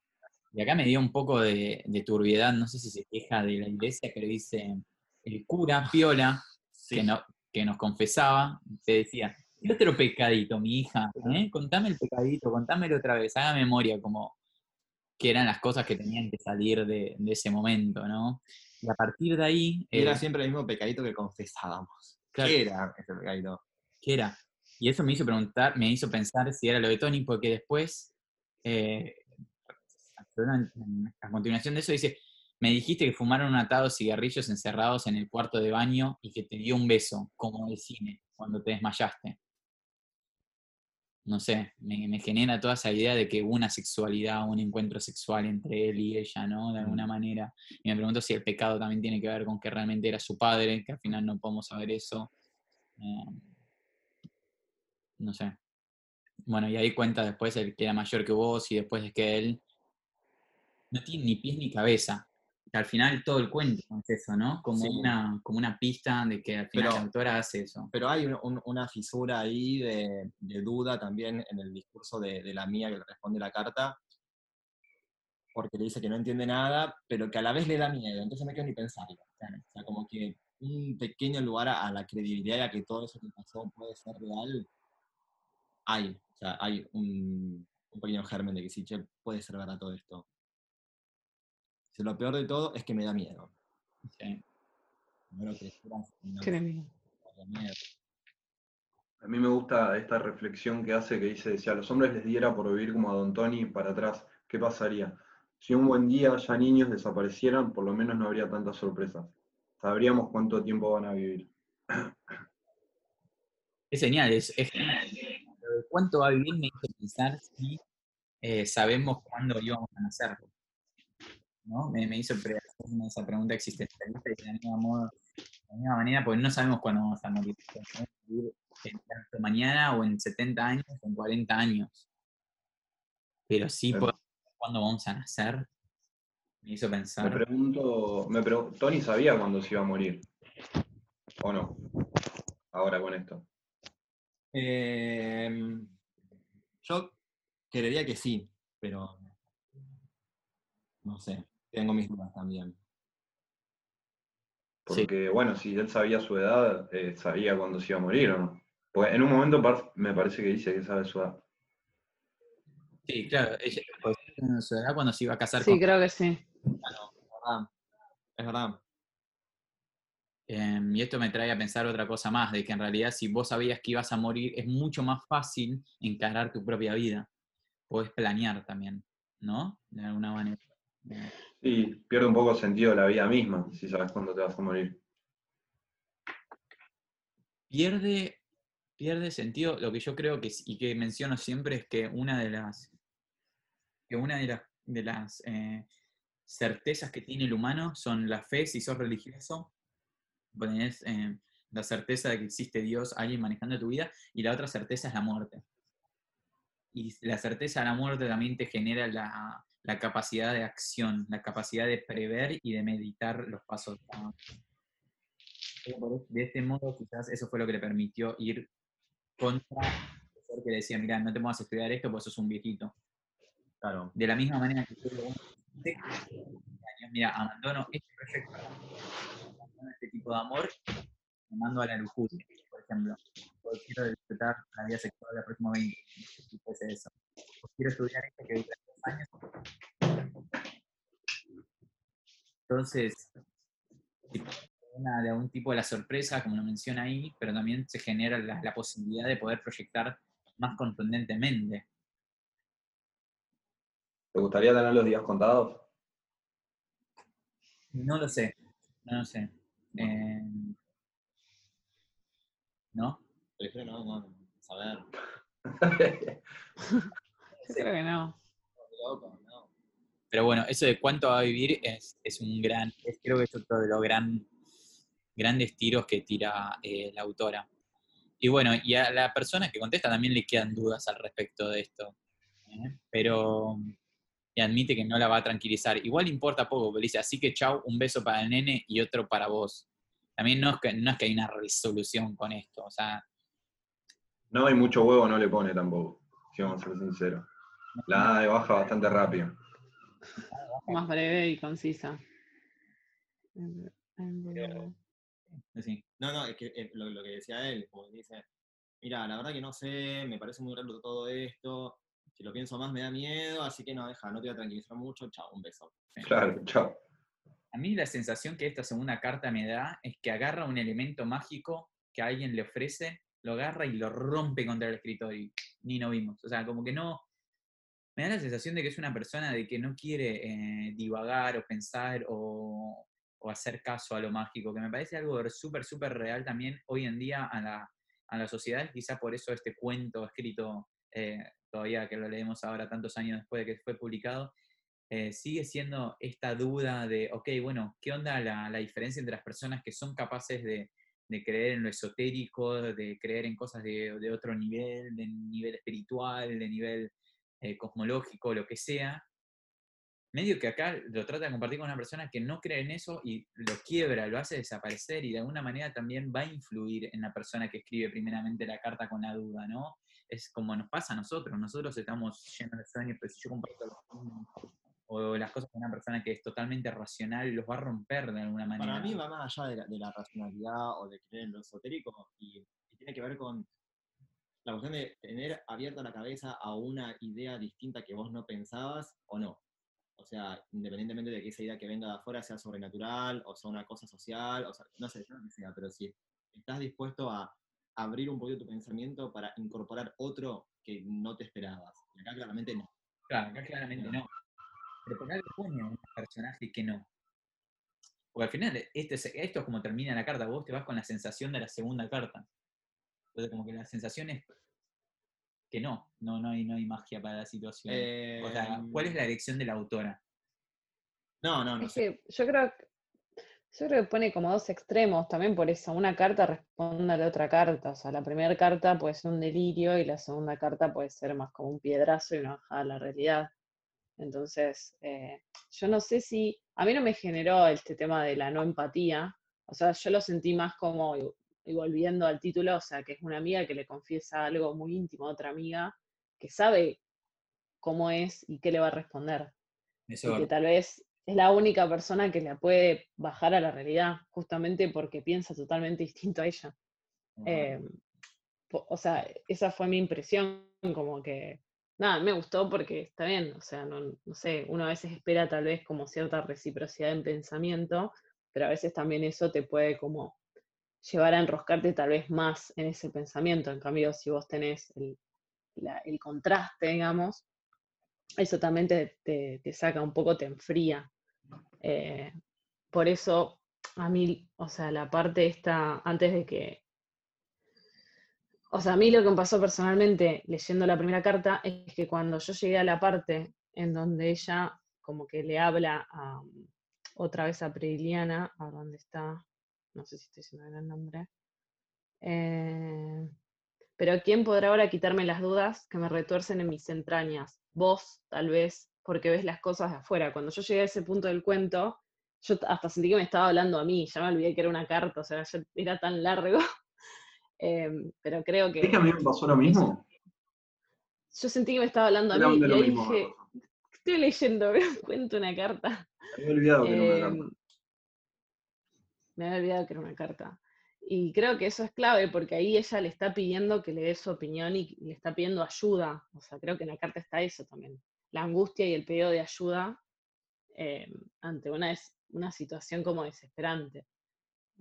Y acá me dio un poco de, de turbiedad, no sé si se queja de la iglesia, pero dice, el cura Piola, que, no, que nos confesaba, te decía, "Y otro pecadito, mi hija, ¿eh? contame el pecadito, contámelo otra vez, haga memoria, como que eran las cosas que tenían que salir de, de ese momento, ¿no? Y a partir de ahí... Era eh, siempre el mismo pecadito que confesábamos. Claro. ¿Qué era ese pecadito? ¿Qué era? Y eso me hizo preguntar, me hizo pensar si era lo de Tony, porque después, eh, a continuación de eso, dice, me dijiste que fumaron un atado de cigarrillos encerrados en el cuarto de baño y que te dio un beso, como de cine, cuando te desmayaste. No sé, me, me genera toda esa idea de que hubo una sexualidad, un encuentro sexual entre él y ella, ¿no? De alguna manera. Y me pregunto si el pecado también tiene que ver con que realmente era su padre, que al final no podemos saber eso. Eh, no sé. Bueno, y ahí cuenta después el que era mayor que vos y después es que él no tiene ni pies ni cabeza. Que al final todo el cuento es eso, ¿no? Como, Sí. una, como una pista de que al final Pero- la autora hace eso. Pero hay un- un- una fisura ahí de, de duda también en el discurso de, de la mía que le responde la carta, porque le dice que no entiende nada, pero que a la vez le da miedo, entonces no quiero ni pensarlo. O sea, como que un pequeño lugar a, a la credibilidad y a que todo eso que pasó puede ser real, hay. O sea, hay un, un pequeño germen de que sí, che, puede ser verdad todo esto. Si lo peor de todo es que me da miedo. Sí. no miedo. A mí me gusta esta reflexión que hace que dice, si a los hombres les diera por vivir como a Don Tony para atrás, ¿qué pasaría? Si un buen día ya niños desaparecieran, por lo menos no habría tantas sorpresas. Sabríamos cuánto tiempo van a vivir. Es genial, es, es genial. De ¿Cuánto va a vivir? Me hizo pensar si eh, sabemos cuándo íbamos a nacer. ¿no? Me, me hizo hacerme esa pregunta existencialista y de la misma, modo- de la misma manera, porque no sabemos cuándo vamos a morir. En mañana o en 70 años o en 40 años. Pero sí Claro. podemos saber cuándo vamos a nacer. Me hizo Me pensar. pregunto, me pregun- Tony sabía cuándo se iba a morir. ¿O no? Ahora con esto. Em, yo creería que sí, pero no sé, tengo mis dudas también. Sí. Porque, bueno, si él sabía su edad, eh, sabía cuándo se iba a morir o no. Porque en un momento par- me parece que dice que sabe su edad. Sí, claro, ella pues, su edad cuando se iba a casar Sí, con creo que sí. Claro, es verdad. Es verdad. Em, y esto me trae a pensar otra cosa más, de que en realidad si vos sabías que ibas a morir, es mucho más fácil encarar tu propia vida. Podés planear también, ¿no? De alguna manera. Sí, pierde un poco el sentido de la vida misma, si sabes cuándo te vas a morir. pierde, pierde sentido. Lo que yo creo que, y que menciono siempre es que una de las, que una de las, de las eh, certezas que tiene el humano son la fe, si sos religioso, tenés eh, la certeza de que existe Dios, alguien manejando tu vida, y la otra certeza es la muerte. Y la certeza de la muerte también te genera la, la capacidad de acción, la capacidad de prever y de meditar los pasos. De este modo, quizás eso fue lo que le permitió ir contra el que decía, mira, no te vas a estudiar esto porque sos un viejito. Claro. De la misma manera que yo digo, "Sé que tengo 20 años, mira, abandono este proyecto, este tipo de amor, me mando a la lujuria, por ejemplo. O quiero disfrutar la vida sexual de los próximos 20 años, si fuese eso. O quiero estudiar esto que dura dos años. Entonces, una, de algún tipo de la sorpresa, como lo menciona ahí, pero también se genera la, la posibilidad de poder proyectar más contundentemente. ¿Te gustaría tener los días contados? No lo sé, no lo sé. Eh, ¿No? Prefiero no, no saber. Creo que no. Pero bueno, eso de cuánto va a vivir es, es un gran, es- creo que es otro de los gran, grandes tiros que tira eh, la autora. Y bueno, y a la persona que contesta también le quedan dudas al respecto de esto. ¿eh? Pero y admite que no la va a tranquilizar. Igual importa poco, porque dice, así que chau, un beso para el nene y otro para vos. También no es que, no es que hay una resolución con esto, o sea, No hay mucho huevo, no le pone tampoco, si vamos a ser sinceros. La da de baja bastante rápido. Más breve y concisa. Así. No, no, es que eh, lo, lo que decía él, como dice, mira, la verdad que no sé, me parece muy raro todo esto, si lo pienso más me da miedo, así que no, deja, no te voy a tranquilizar mucho, chao, un beso. Claro, chao. A mí la sensación que esta segunda carta me da es que agarra un elemento mágico que alguien le ofrece, lo agarra y lo rompe contra el escritorio. y Ni no vimos. O sea, como que no. Me da la sensación de que es una persona de que no quiere eh, divagar o pensar o, o hacer caso a lo mágico, que me parece algo súper, súper real también hoy en día a la, a la sociedad. Quizás por eso este cuento escrito, eh, todavía que lo leemos ahora tantos años después de que fue publicado, eh, sigue siendo esta duda de, ok, bueno, ¿qué onda la, la diferencia entre las personas que son capaces de, de creer en lo esotérico, de creer en cosas de, de otro nivel, de nivel espiritual, de nivel eh, cosmológico, lo que sea? Medio que acá lo trata de compartir con una persona que no cree en eso y lo quiebra, lo hace desaparecer y de alguna manera también va a influir en la persona que escribe primeramente la carta con la duda, ¿no? Es como nos pasa a nosotros, nosotros estamos llenos de sueños, pero si yo comparto los o las cosas con una persona que es totalmente racional, los va a romper de alguna manera. Para mí va más allá de la, de la racionalidad o de creer en lo esotérico y, y tiene que ver con la cuestión de tener abierta la cabeza a una idea distinta que vos no pensabas o no. O sea, independientemente de que esa idea que venga de afuera sea sobrenatural o sea una cosa social, o sea, no sé, no sea, pero si estás dispuesto a abrir un poquito tu pensamiento para incorporar otro que no te esperabas. Y acá claramente no. Claro, acá claramente no. Pero por algo pone a un personaje que no. Porque al final, este, es- esto es como termina la carta, vos te vas con la sensación de la segunda carta. Entonces, como que la sensación es que no, no, no, hay, no hay magia para la situación. o sea, ¿cuál es la Em, elección de la autora? No, no, no Es sé. que yo creo que yo creo que pone como dos extremos también por eso. Una carta responde a la otra carta. O sea, la primera carta puede ser un delirio y la segunda carta puede ser más como un piedrazo y una bajada a la realidad. Entonces, eh, yo no sé si. A mí no me generó este tema de la no empatía. O sea, yo lo sentí más como, y volviendo al título, o sea, que es una amiga que le confiesa algo muy íntimo a otra amiga que sabe cómo es y qué le va a responder Eso, y que tal vez es la única persona que la puede bajar a la realidad, justamente porque piensa totalmente distinto a ella. Eh, po- o sea, esa fue mi impresión, como que, nada, me gustó porque está bien, o sea, no, no sé, uno a veces espera tal vez como cierta reciprocidad en pensamiento, pero a veces también eso te puede como llevar a enroscarte tal vez más en ese pensamiento. En cambio, si vos tenés el, la- el contraste, digamos, eso también te, te- te saca un poco, te enfría. Eh, por eso, a mí, o sea, la parte esta, antes de que... O sea, a mí lo que me pasó personalmente leyendo la primera carta es que cuando yo llegué a la parte en donde ella como que le habla otra vez a Priliana, a dónde está, no sé si estoy diciendo el nombre. Eh, pero ¿quién podrá ahora quitarme las dudas que me retuercen en mis entrañas? Vos, tal vez, porque ves las cosas de afuera. Cuando yo llegué a ese punto del cuento, yo hasta sentí que me estaba hablando a mí, ya me olvidé que era una carta, o sea, ya era tan largo. Em, pero creo que ¿Es que a mí me pasó lo mismo? yo sentí que me estaba hablando a mí y ahí mismo. dije, estoy leyendo cuento, una carta. Me había olvidado que era una carta. Em, me había olvidado que era una carta. Y creo que eso es clave porque ahí ella le está pidiendo que le dé su opinión y le está pidiendo ayuda. O sea, creo que en la carta está eso también. La angustia y el pedido de ayuda eh, ante una, una situación como desesperante.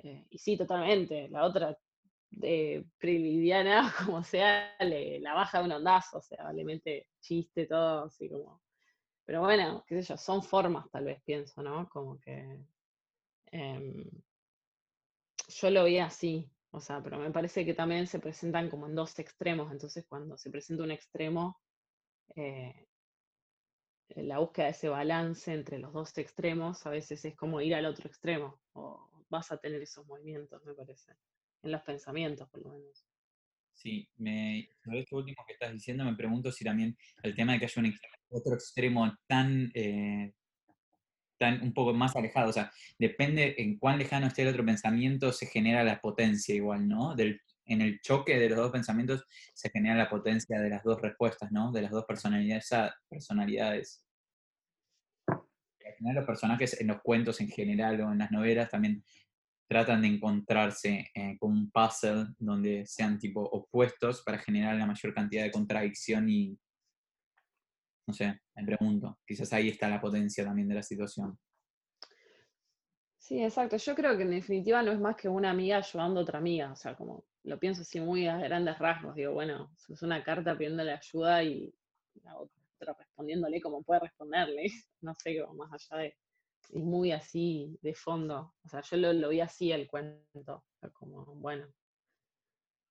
Eh, y sí, totalmente. La otra, de Prilidiana, como sea, la baja de un ondazo, o sea, le mete chiste, todo, así como. Pero bueno, qué sé yo, son formas tal vez, pienso, ¿no? Como que. em, yo lo vi así, o sea, pero me parece que también se presentan como en dos extremos, entonces cuando se presenta un extremo, eh, eh, la búsqueda de ese balance entre los dos extremos a veces es como ir al otro extremo, o vas a tener esos movimientos, me parece, en los pensamientos por lo menos. Sí, me, sobre esto último que estás diciendo, me pregunto si también el tema de que haya un otro extremo tan, eh, tan un poco más alejado, o sea, depende en cuán lejano esté el otro pensamiento, se genera la potencia igual, ¿no? Del, en el choque de los dos pensamientos se genera la potencia de las dos respuestas, ¿no? De las dos personalidades. personalidades. Al final los personajes en los cuentos en general o en las novelas también tratan de encontrarse eh, con un puzzle donde sean tipo opuestos para generar la mayor cantidad de contradicción y, no sé, me pregunto, quizás ahí está la potencia también de la situación. Sí, exacto. Yo creo que en definitiva no es más que una amiga ayudando a otra amiga. O sea, como lo pienso así muy a grandes rasgos. Digo, bueno, es una carta pidiéndole ayuda y la otra respondiéndole como puede responderle. No sé qué va más allá de. Y muy así de fondo. O sea, yo lo, lo vi así el cuento. O sea, como, bueno,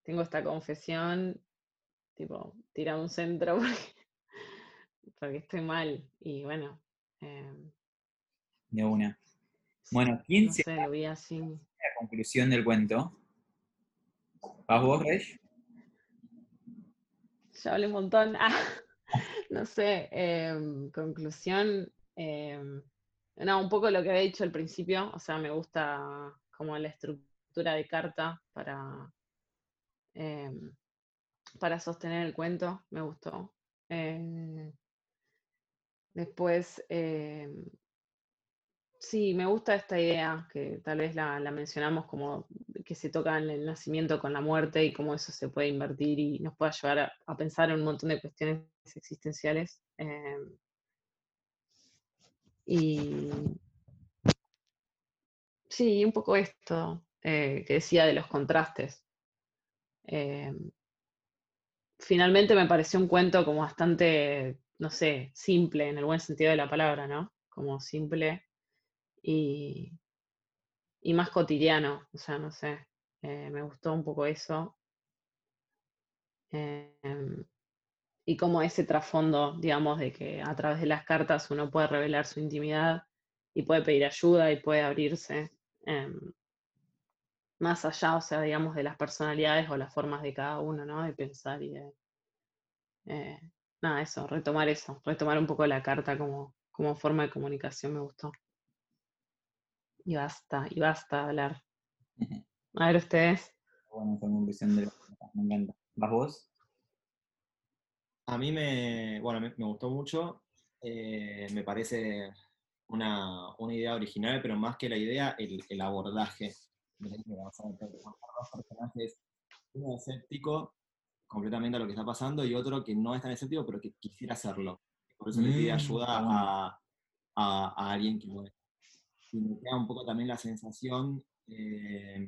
tengo esta confesión, tipo, tira un centro porque, porque estoy mal. Y bueno, em, De una. Bueno, ¿quién no se sé, lo vi así. la conclusión del cuento? ¿Vas vos, Rey? Ya hablé un montón. Ah, no sé, em, conclusión. em, no, un poco lo que había dicho al principio. O sea, me gusta como la estructura de carta para, em, para sostener el cuento. Me gustó. Eh, después, sí, me gusta esta idea que tal vez la mencionamos como que se toca en el nacimiento con la muerte y cómo eso se puede invertir y nos puede ayudar a, pensar en un montón de cuestiones existenciales. Em, Y sí, un poco esto eh, que decía de los contrastes. Eh, finalmente me pareció un cuento como bastante, no sé, simple en el buen sentido de la palabra, ¿no? Como simple y, y más cotidiano, o sea, no sé, eh, me gustó un poco eso. Em, y como ese trasfondo, digamos, de que a través de las cartas uno puede revelar su intimidad y puede pedir ayuda y puede abrirse em, más allá, o sea, digamos, de las personalidades o las formas de cada uno, ¿no? De pensar y de... Eh, nada, eso, retomar eso, retomar un poco la carta como, como forma de comunicación me gustó. Y basta, y basta hablar. A ver ustedes. Bueno, visión de me encanta. ¿Vas vos? A mí me, bueno, me, gustó mucho. Eh, me parece una, idea original, pero más que la idea, el, el abordaje. Dos personajes, uno escéptico completamente a lo que está pasando y otro que no es tan escéptico, pero que quisiera hacerlo. Por eso le pide mm, ayuda a, a, alguien que puede. Y me queda un poco también la sensación eh,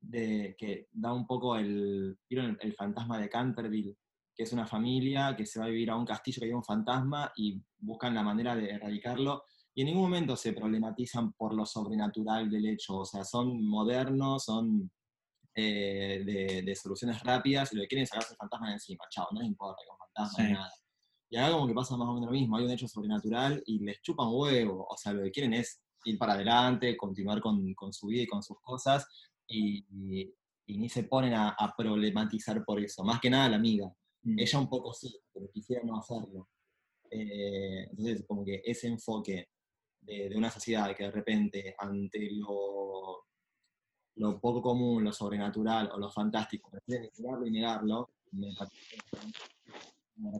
de que da un poco el, el fantasma de Canterville, que es una familia que se va a vivir a un castillo que hay un fantasma y buscan la manera de erradicarlo. Y en ningún momento se problematizan por lo sobrenatural del hecho, o sea, son modernos, son eh, de, soluciones rápidas y lo que quieren es sacarse el fantasma de encima, chao, no les importa con fantasma ni nada. Y acá como que pasa más o menos lo mismo, hay un hecho sobrenatural y les chupan huevo, o sea, lo que quieren es ir para adelante, continuar con, con su vida y con sus cosas, y, y, ni se ponen a, a, problematizar por eso, más que nada la amiga. Mm. Ella un poco sí, pero quisiera no hacerlo. Eh, entonces, como que ese enfoque de, de, una sociedad que de repente ante lo, lo poco común, lo sobrenatural o lo fantástico, prefiere negarlo y negarlo, me parece una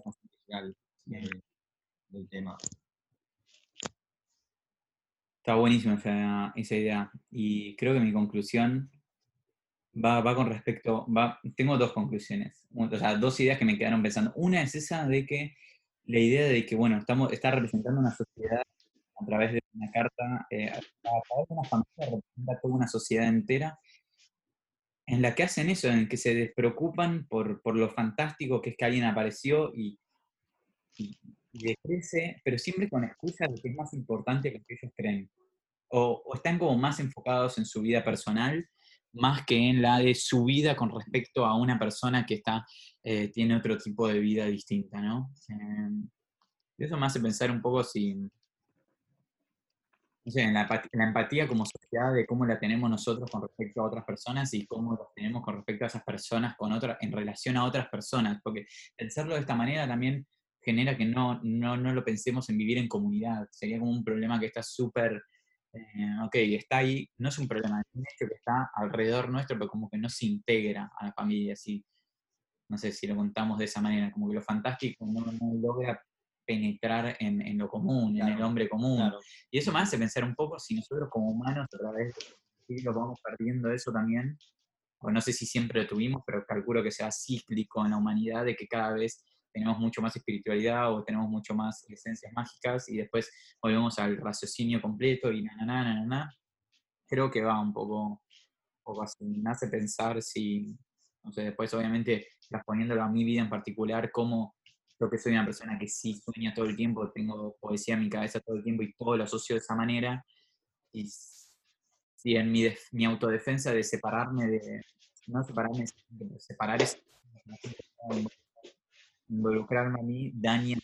del tema. Está buenísima esa, esa, idea. Y creo que mi conclusión va, va con respecto, va, tengo dos conclusiones, o sea, dos ideas que me quedaron pensando. Una es esa de que la idea de que, bueno, estamos, está representando una sociedad a través de una carta, eh, a través de una familia representa toda una sociedad entera en la que hacen eso, en que se despreocupan por, por lo fantástico que es que alguien apareció y, y, decrece, pero siempre con excusa de que es más importante que lo que ellos creen. O, están como más enfocados en su vida personal más que en la de su vida con respecto a una persona que está, eh, tiene otro tipo de vida distinta, ¿no? Eh, eso me hace pensar un poco si, no sé, en la, empatía como sociedad de cómo la tenemos nosotros con respecto a otras personas y cómo la tenemos con respecto a esas personas con otras, en relación a otras personas, porque pensarlo de esta manera también genera que no, no, no lo pensemos en vivir en comunidad, sería como un problema que está súper eh, ok, está ahí, no es un problema, es un hecho que está alrededor nuestro, pero como que no se integra a la familia, así, no sé si lo contamos de esa manera, como que lo fantástico no, logra penetrar en, lo común, en el hombre común. Y eso me hace pensar un poco si nosotros como humanos a través de lo vamos perdiendo eso también, o no sé si siempre lo tuvimos, pero calculo que sea cíclico en la humanidad, de que cada vez tenemos mucho más espiritualidad o tenemos mucho más esencias mágicas y después volvemos al raciocinio completo y na, na, na, na, Creo que va un poco, poco así. Me hace pensar si, no sé, después obviamente transponiéndolo a mi vida en particular, cómo yo que soy una persona que sí sueña todo el tiempo, tengo poesía en mi cabeza todo el tiempo y todo lo asocio de esa manera. Y si en mi, mi autodefensa de separarme de, no separarme, separar involucrarme a mí daña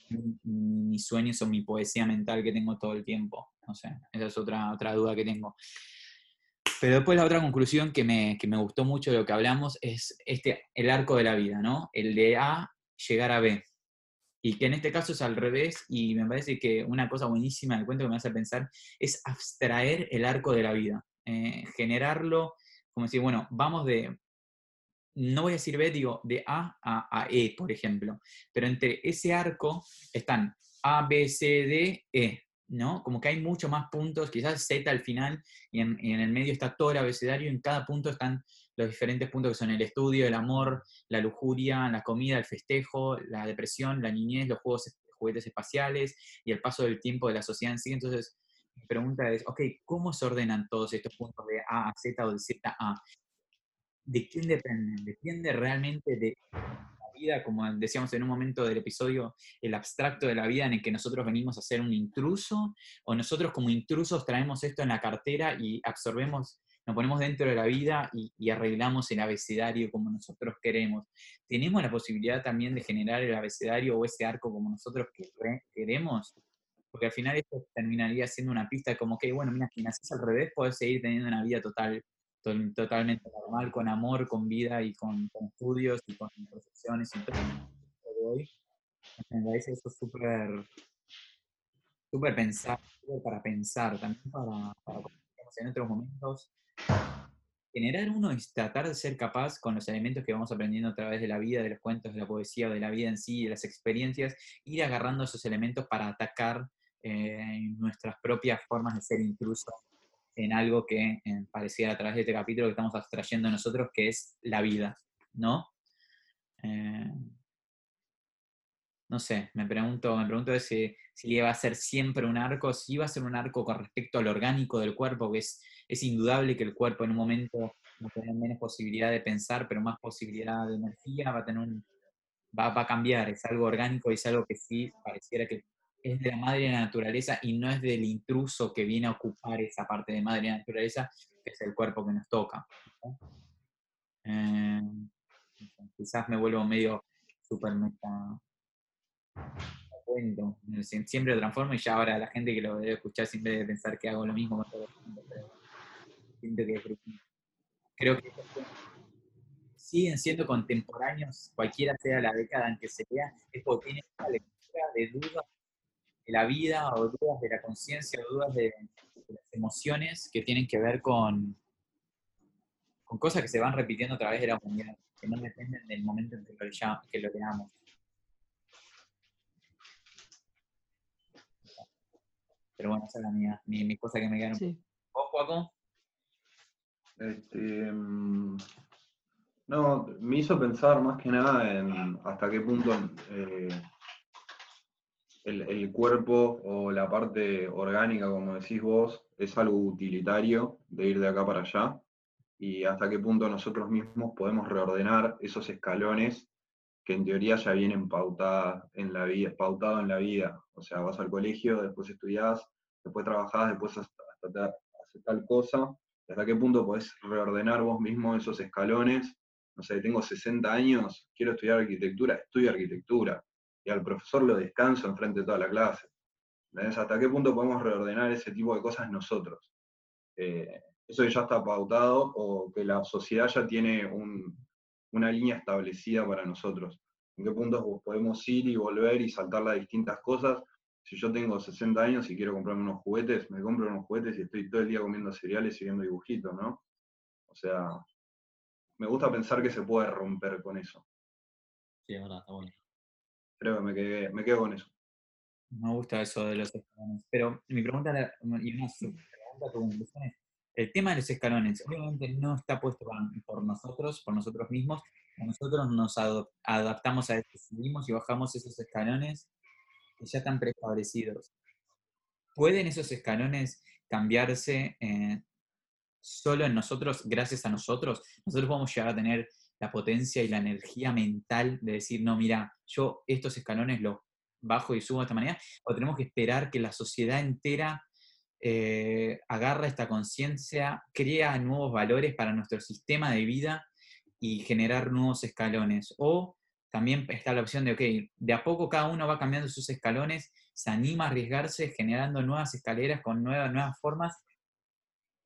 mis sueños o mi poesía mental que tengo todo el tiempo. No sé, esa es otra, otra duda que tengo. Pero después la otra conclusión que me, que me gustó mucho de lo que hablamos es este, el arco de la vida, ¿no? El de A llegar a B. Y que en este caso es al revés, y me parece que una cosa buenísima del cuento que me hace pensar es abstraer el arco de la vida, eh, generarlo, como decir, bueno, vamos de no voy a decir B, digo de A a, E, por ejemplo, pero entre ese arco están A, B, C, D, E, ¿no? Como que hay mucho más puntos, quizás Z al final, y en, el medio está todo el abecedario, y en cada punto están los diferentes puntos que son el estudio, el amor, la lujuria, la comida, el festejo, la depresión, la niñez, los juegos, juguetes espaciales y el paso del tiempo de la sociedad en sí. Entonces, mi pregunta es, ok, ¿cómo se ordenan todos estos puntos de A a Z o de Z a? ¿De quién dependen? ¿Depende realmente de la vida, como decíamos en un momento del episodio, el abstracto de la vida en el que nosotros venimos a ser un intruso? ¿O nosotros como intrusos traemos esto en la cartera y absorbemos nos ponemos dentro de la vida y, arreglamos el abecedario como nosotros queremos. ¿Tenemos la posibilidad también de generar el abecedario o ese arco como nosotros queremos? Porque al final esto terminaría siendo una pista como que, bueno, mira, si naces al revés, puedes seguir teniendo una vida total, totalmente normal, con amor, con vida y con, estudios y con profesiones y todo. Hoy, eso súper súper pensar, para pensar, también para, para en otros momentos generar uno es tratar de ser capaz con los elementos que vamos aprendiendo a través de la vida, de los cuentos, de la poesía, de la vida en sí, de las experiencias, ir agarrando esos elementos para atacar eh, nuestras propias formas de ser intrusos en algo que eh, parecía a través de este capítulo que estamos abstrayendo nosotros, que es la vida, ¿no? Eh, no sé, me pregunto, me pregunto si, si va a ser siempre un arco, si va a ser un arco con respecto al orgánico del cuerpo, que es es indudable que el cuerpo en un momento va a tener menos posibilidad de pensar, pero más posibilidad de energía, va a, tener un, va, a cambiar, es algo orgánico y es algo que sí pareciera que es de la madre naturaleza y no es del intruso que viene a ocupar esa parte de madre naturaleza, que es el cuerpo que nos toca. Eh, quizás me vuelvo medio super meta cuento, siempre lo transformo y ya ahora la gente que lo debe escuchar siempre debe pensar que hago lo mismo el mundo, creo que siguen siendo contemporáneos, cualquiera sea la década en que se vea, es porque tienen una lectura de dudas de la vida o dudas de la conciencia o dudas de, las emociones que tienen que ver con, con cosas que se van repitiendo a través de la humanidad, que no dependen del momento en que lo, que lo veamos. Pero bueno, esa es la mía, mi, cosa que me quedaron. Sí. ¿Vos, Juaco? Este, mm, no, me hizo pensar más que nada en hasta qué punto eh, el, cuerpo o la parte orgánica, como decís vos, es algo utilitario de ir de acá para allá y hasta qué punto nosotros mismos podemos reordenar esos escalones que en teoría ya vienen pautadas en la vida, pautado en la vida. O sea, vas al colegio, después estudiás, después trabajás, después hasta, tal cosa, ¿Hasta qué punto podés reordenar vos mismo esos escalones? No sé, tengo 60 años, quiero estudiar arquitectura, estudio arquitectura. Y al profesor lo descanso enfrente de toda la clase. ¿Hasta qué punto podemos reordenar ese tipo de cosas nosotros? Eh, eso ya está pautado o que la sociedad ya tiene una línea establecida para nosotros. ¿En qué puntos podemos ir y volver y saltar las distintas cosas si yo tengo 60 años y quiero comprarme unos juguetes, me compro unos juguetes y estoy todo el día comiendo cereales y viendo dibujitos, ¿no? O sea, me gusta pensar que se puede romper con eso. Sí, es verdad, está bueno. Creo que me, me quedo con eso. Me gusta eso de los escalones. Pero mi pregunta, y una pregunta es, el tema de los escalones, obviamente no está puesto por nosotros, por nosotros mismos. Nosotros nos adaptamos a esto, subimos y bajamos esos escalones ya están preestablecidos. ¿Pueden esos escalones cambiarse eh, solo en nosotros, gracias a nosotros? Nosotros a llegar a tener la potencia y la energía mental de decir, no, mira, yo estos escalones los bajo y subo de esta manera, o tenemos que esperar que la sociedad entera eh, agarra esta conciencia, crea nuevos valores para nuestro sistema de vida y generar nuevos escalones. O también está la opción de, ok, de a poco cada uno va cambiando sus escalones, se anima a arriesgarse, generando nuevas escaleras con nuevas, nuevas formas,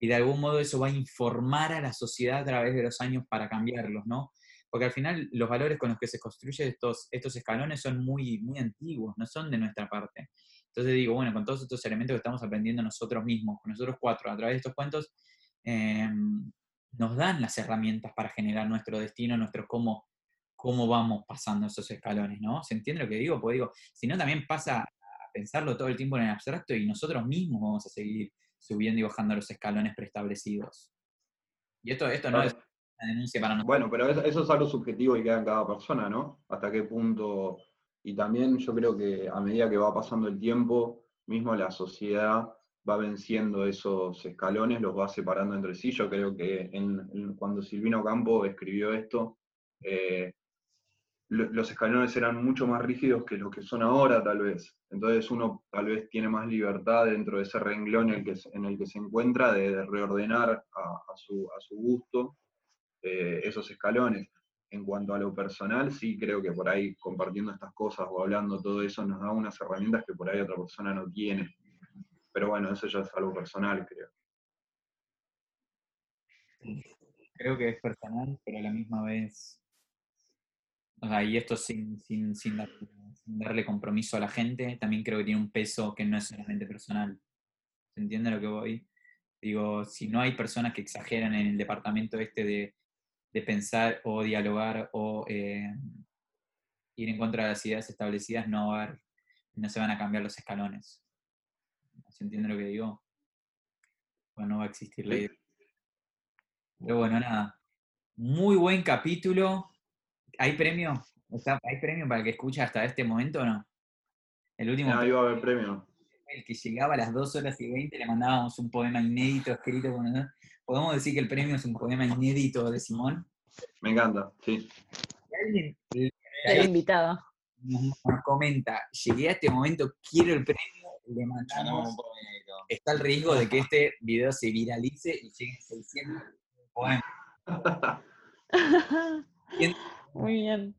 y de algún modo eso va a informar a la sociedad a través de los años para cambiarlos, ¿no? Porque al final los valores con los que se construyen estos, estos escalones son muy, muy antiguos, no son de nuestra parte. Entonces digo, bueno, con todos estos elementos que estamos aprendiendo nosotros mismos, con nosotros cuatro, a través de estos cuentos, em, nos dan las herramientas para generar nuestro destino, nuestro cómo cómo vamos pasando esos escalones, ¿no? ¿Se entiende lo que digo? Porque digo, si no también pasa a pensarlo todo el tiempo en el abstracto y nosotros mismos vamos a seguir subiendo y bajando los escalones preestablecidos. Y esto, esto no es una denuncia para nosotros. Bueno, pero eso, es algo subjetivo y queda en cada persona, ¿no? Hasta qué punto y también yo creo que a medida que va pasando el tiempo, mismo la sociedad va venciendo esos escalones, los va separando entre sí. Yo creo que cuando Silvino Campo escribió esto, eh, los escalones eran mucho más rígidos que los que son ahora, tal vez. Entonces uno tal vez tiene más libertad dentro de ese renglón en el que, en el que se encuentra de, reordenar a, su, gusto eh, esos escalones. En cuanto a lo personal, sí creo que por ahí compartiendo estas cosas o hablando todo eso nos da unas herramientas que por ahí otra persona no tiene. Pero bueno, eso ya es algo personal, creo. Creo que es personal, pero a la misma vez y esto sin, sin, sin, darle compromiso a la gente, también creo que tiene un peso que no es solamente personal. ¿Se entiende lo que voy? Digo, si no hay personas que exageran en el departamento este de, de pensar o dialogar o eh, ir en contra de las ideas establecidas, no, va a no se van a cambiar los escalones. ¿Se entiende lo que digo? Bueno, no va a existir la idea. Pero bueno, nada. Muy buen capítulo. ¿Hay premio? ¿Hay premio para el que escucha hasta este momento o no? El último. No, iba a haber premio. El que llegaba a las 2 horas y 20 le mandábamos un poema inédito escrito. ¿Podemos decir que el premio es un poema inédito de Simón? Me encanta, sí. alguien, el invitado nos, comenta, llegué a este momento, quiero el premio, le mandamos un Está el riesgo de que este video se viralice y llegue a 600 poemas. Muy bien.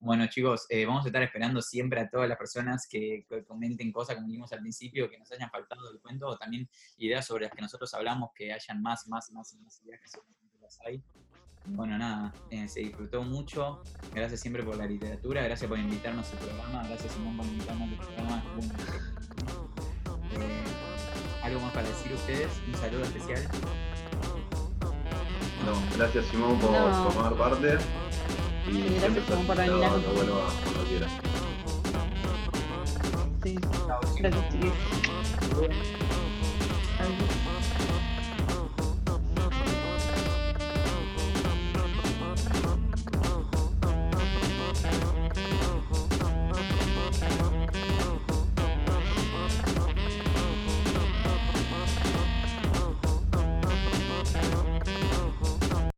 Bueno, chicos, eh, vamos a estar esperando siempre a todas las personas que, comenten cosas, como dijimos al principio, que nos hayan faltado del cuento, o también ideas sobre las que nosotros hablamos, que hayan más, más, más, más ideas que las hay. Bueno, nada, eh, se disfrutó mucho. Gracias siempre por la literatura, gracias por invitarnos al programa, gracias Simón por invitarnos al programa. Eh, ¿Algo más para decir ustedes? Un saludo especial. No, gracias Simón por formar parte. Y gracias por venir a cuando quieras. Sí, gracias,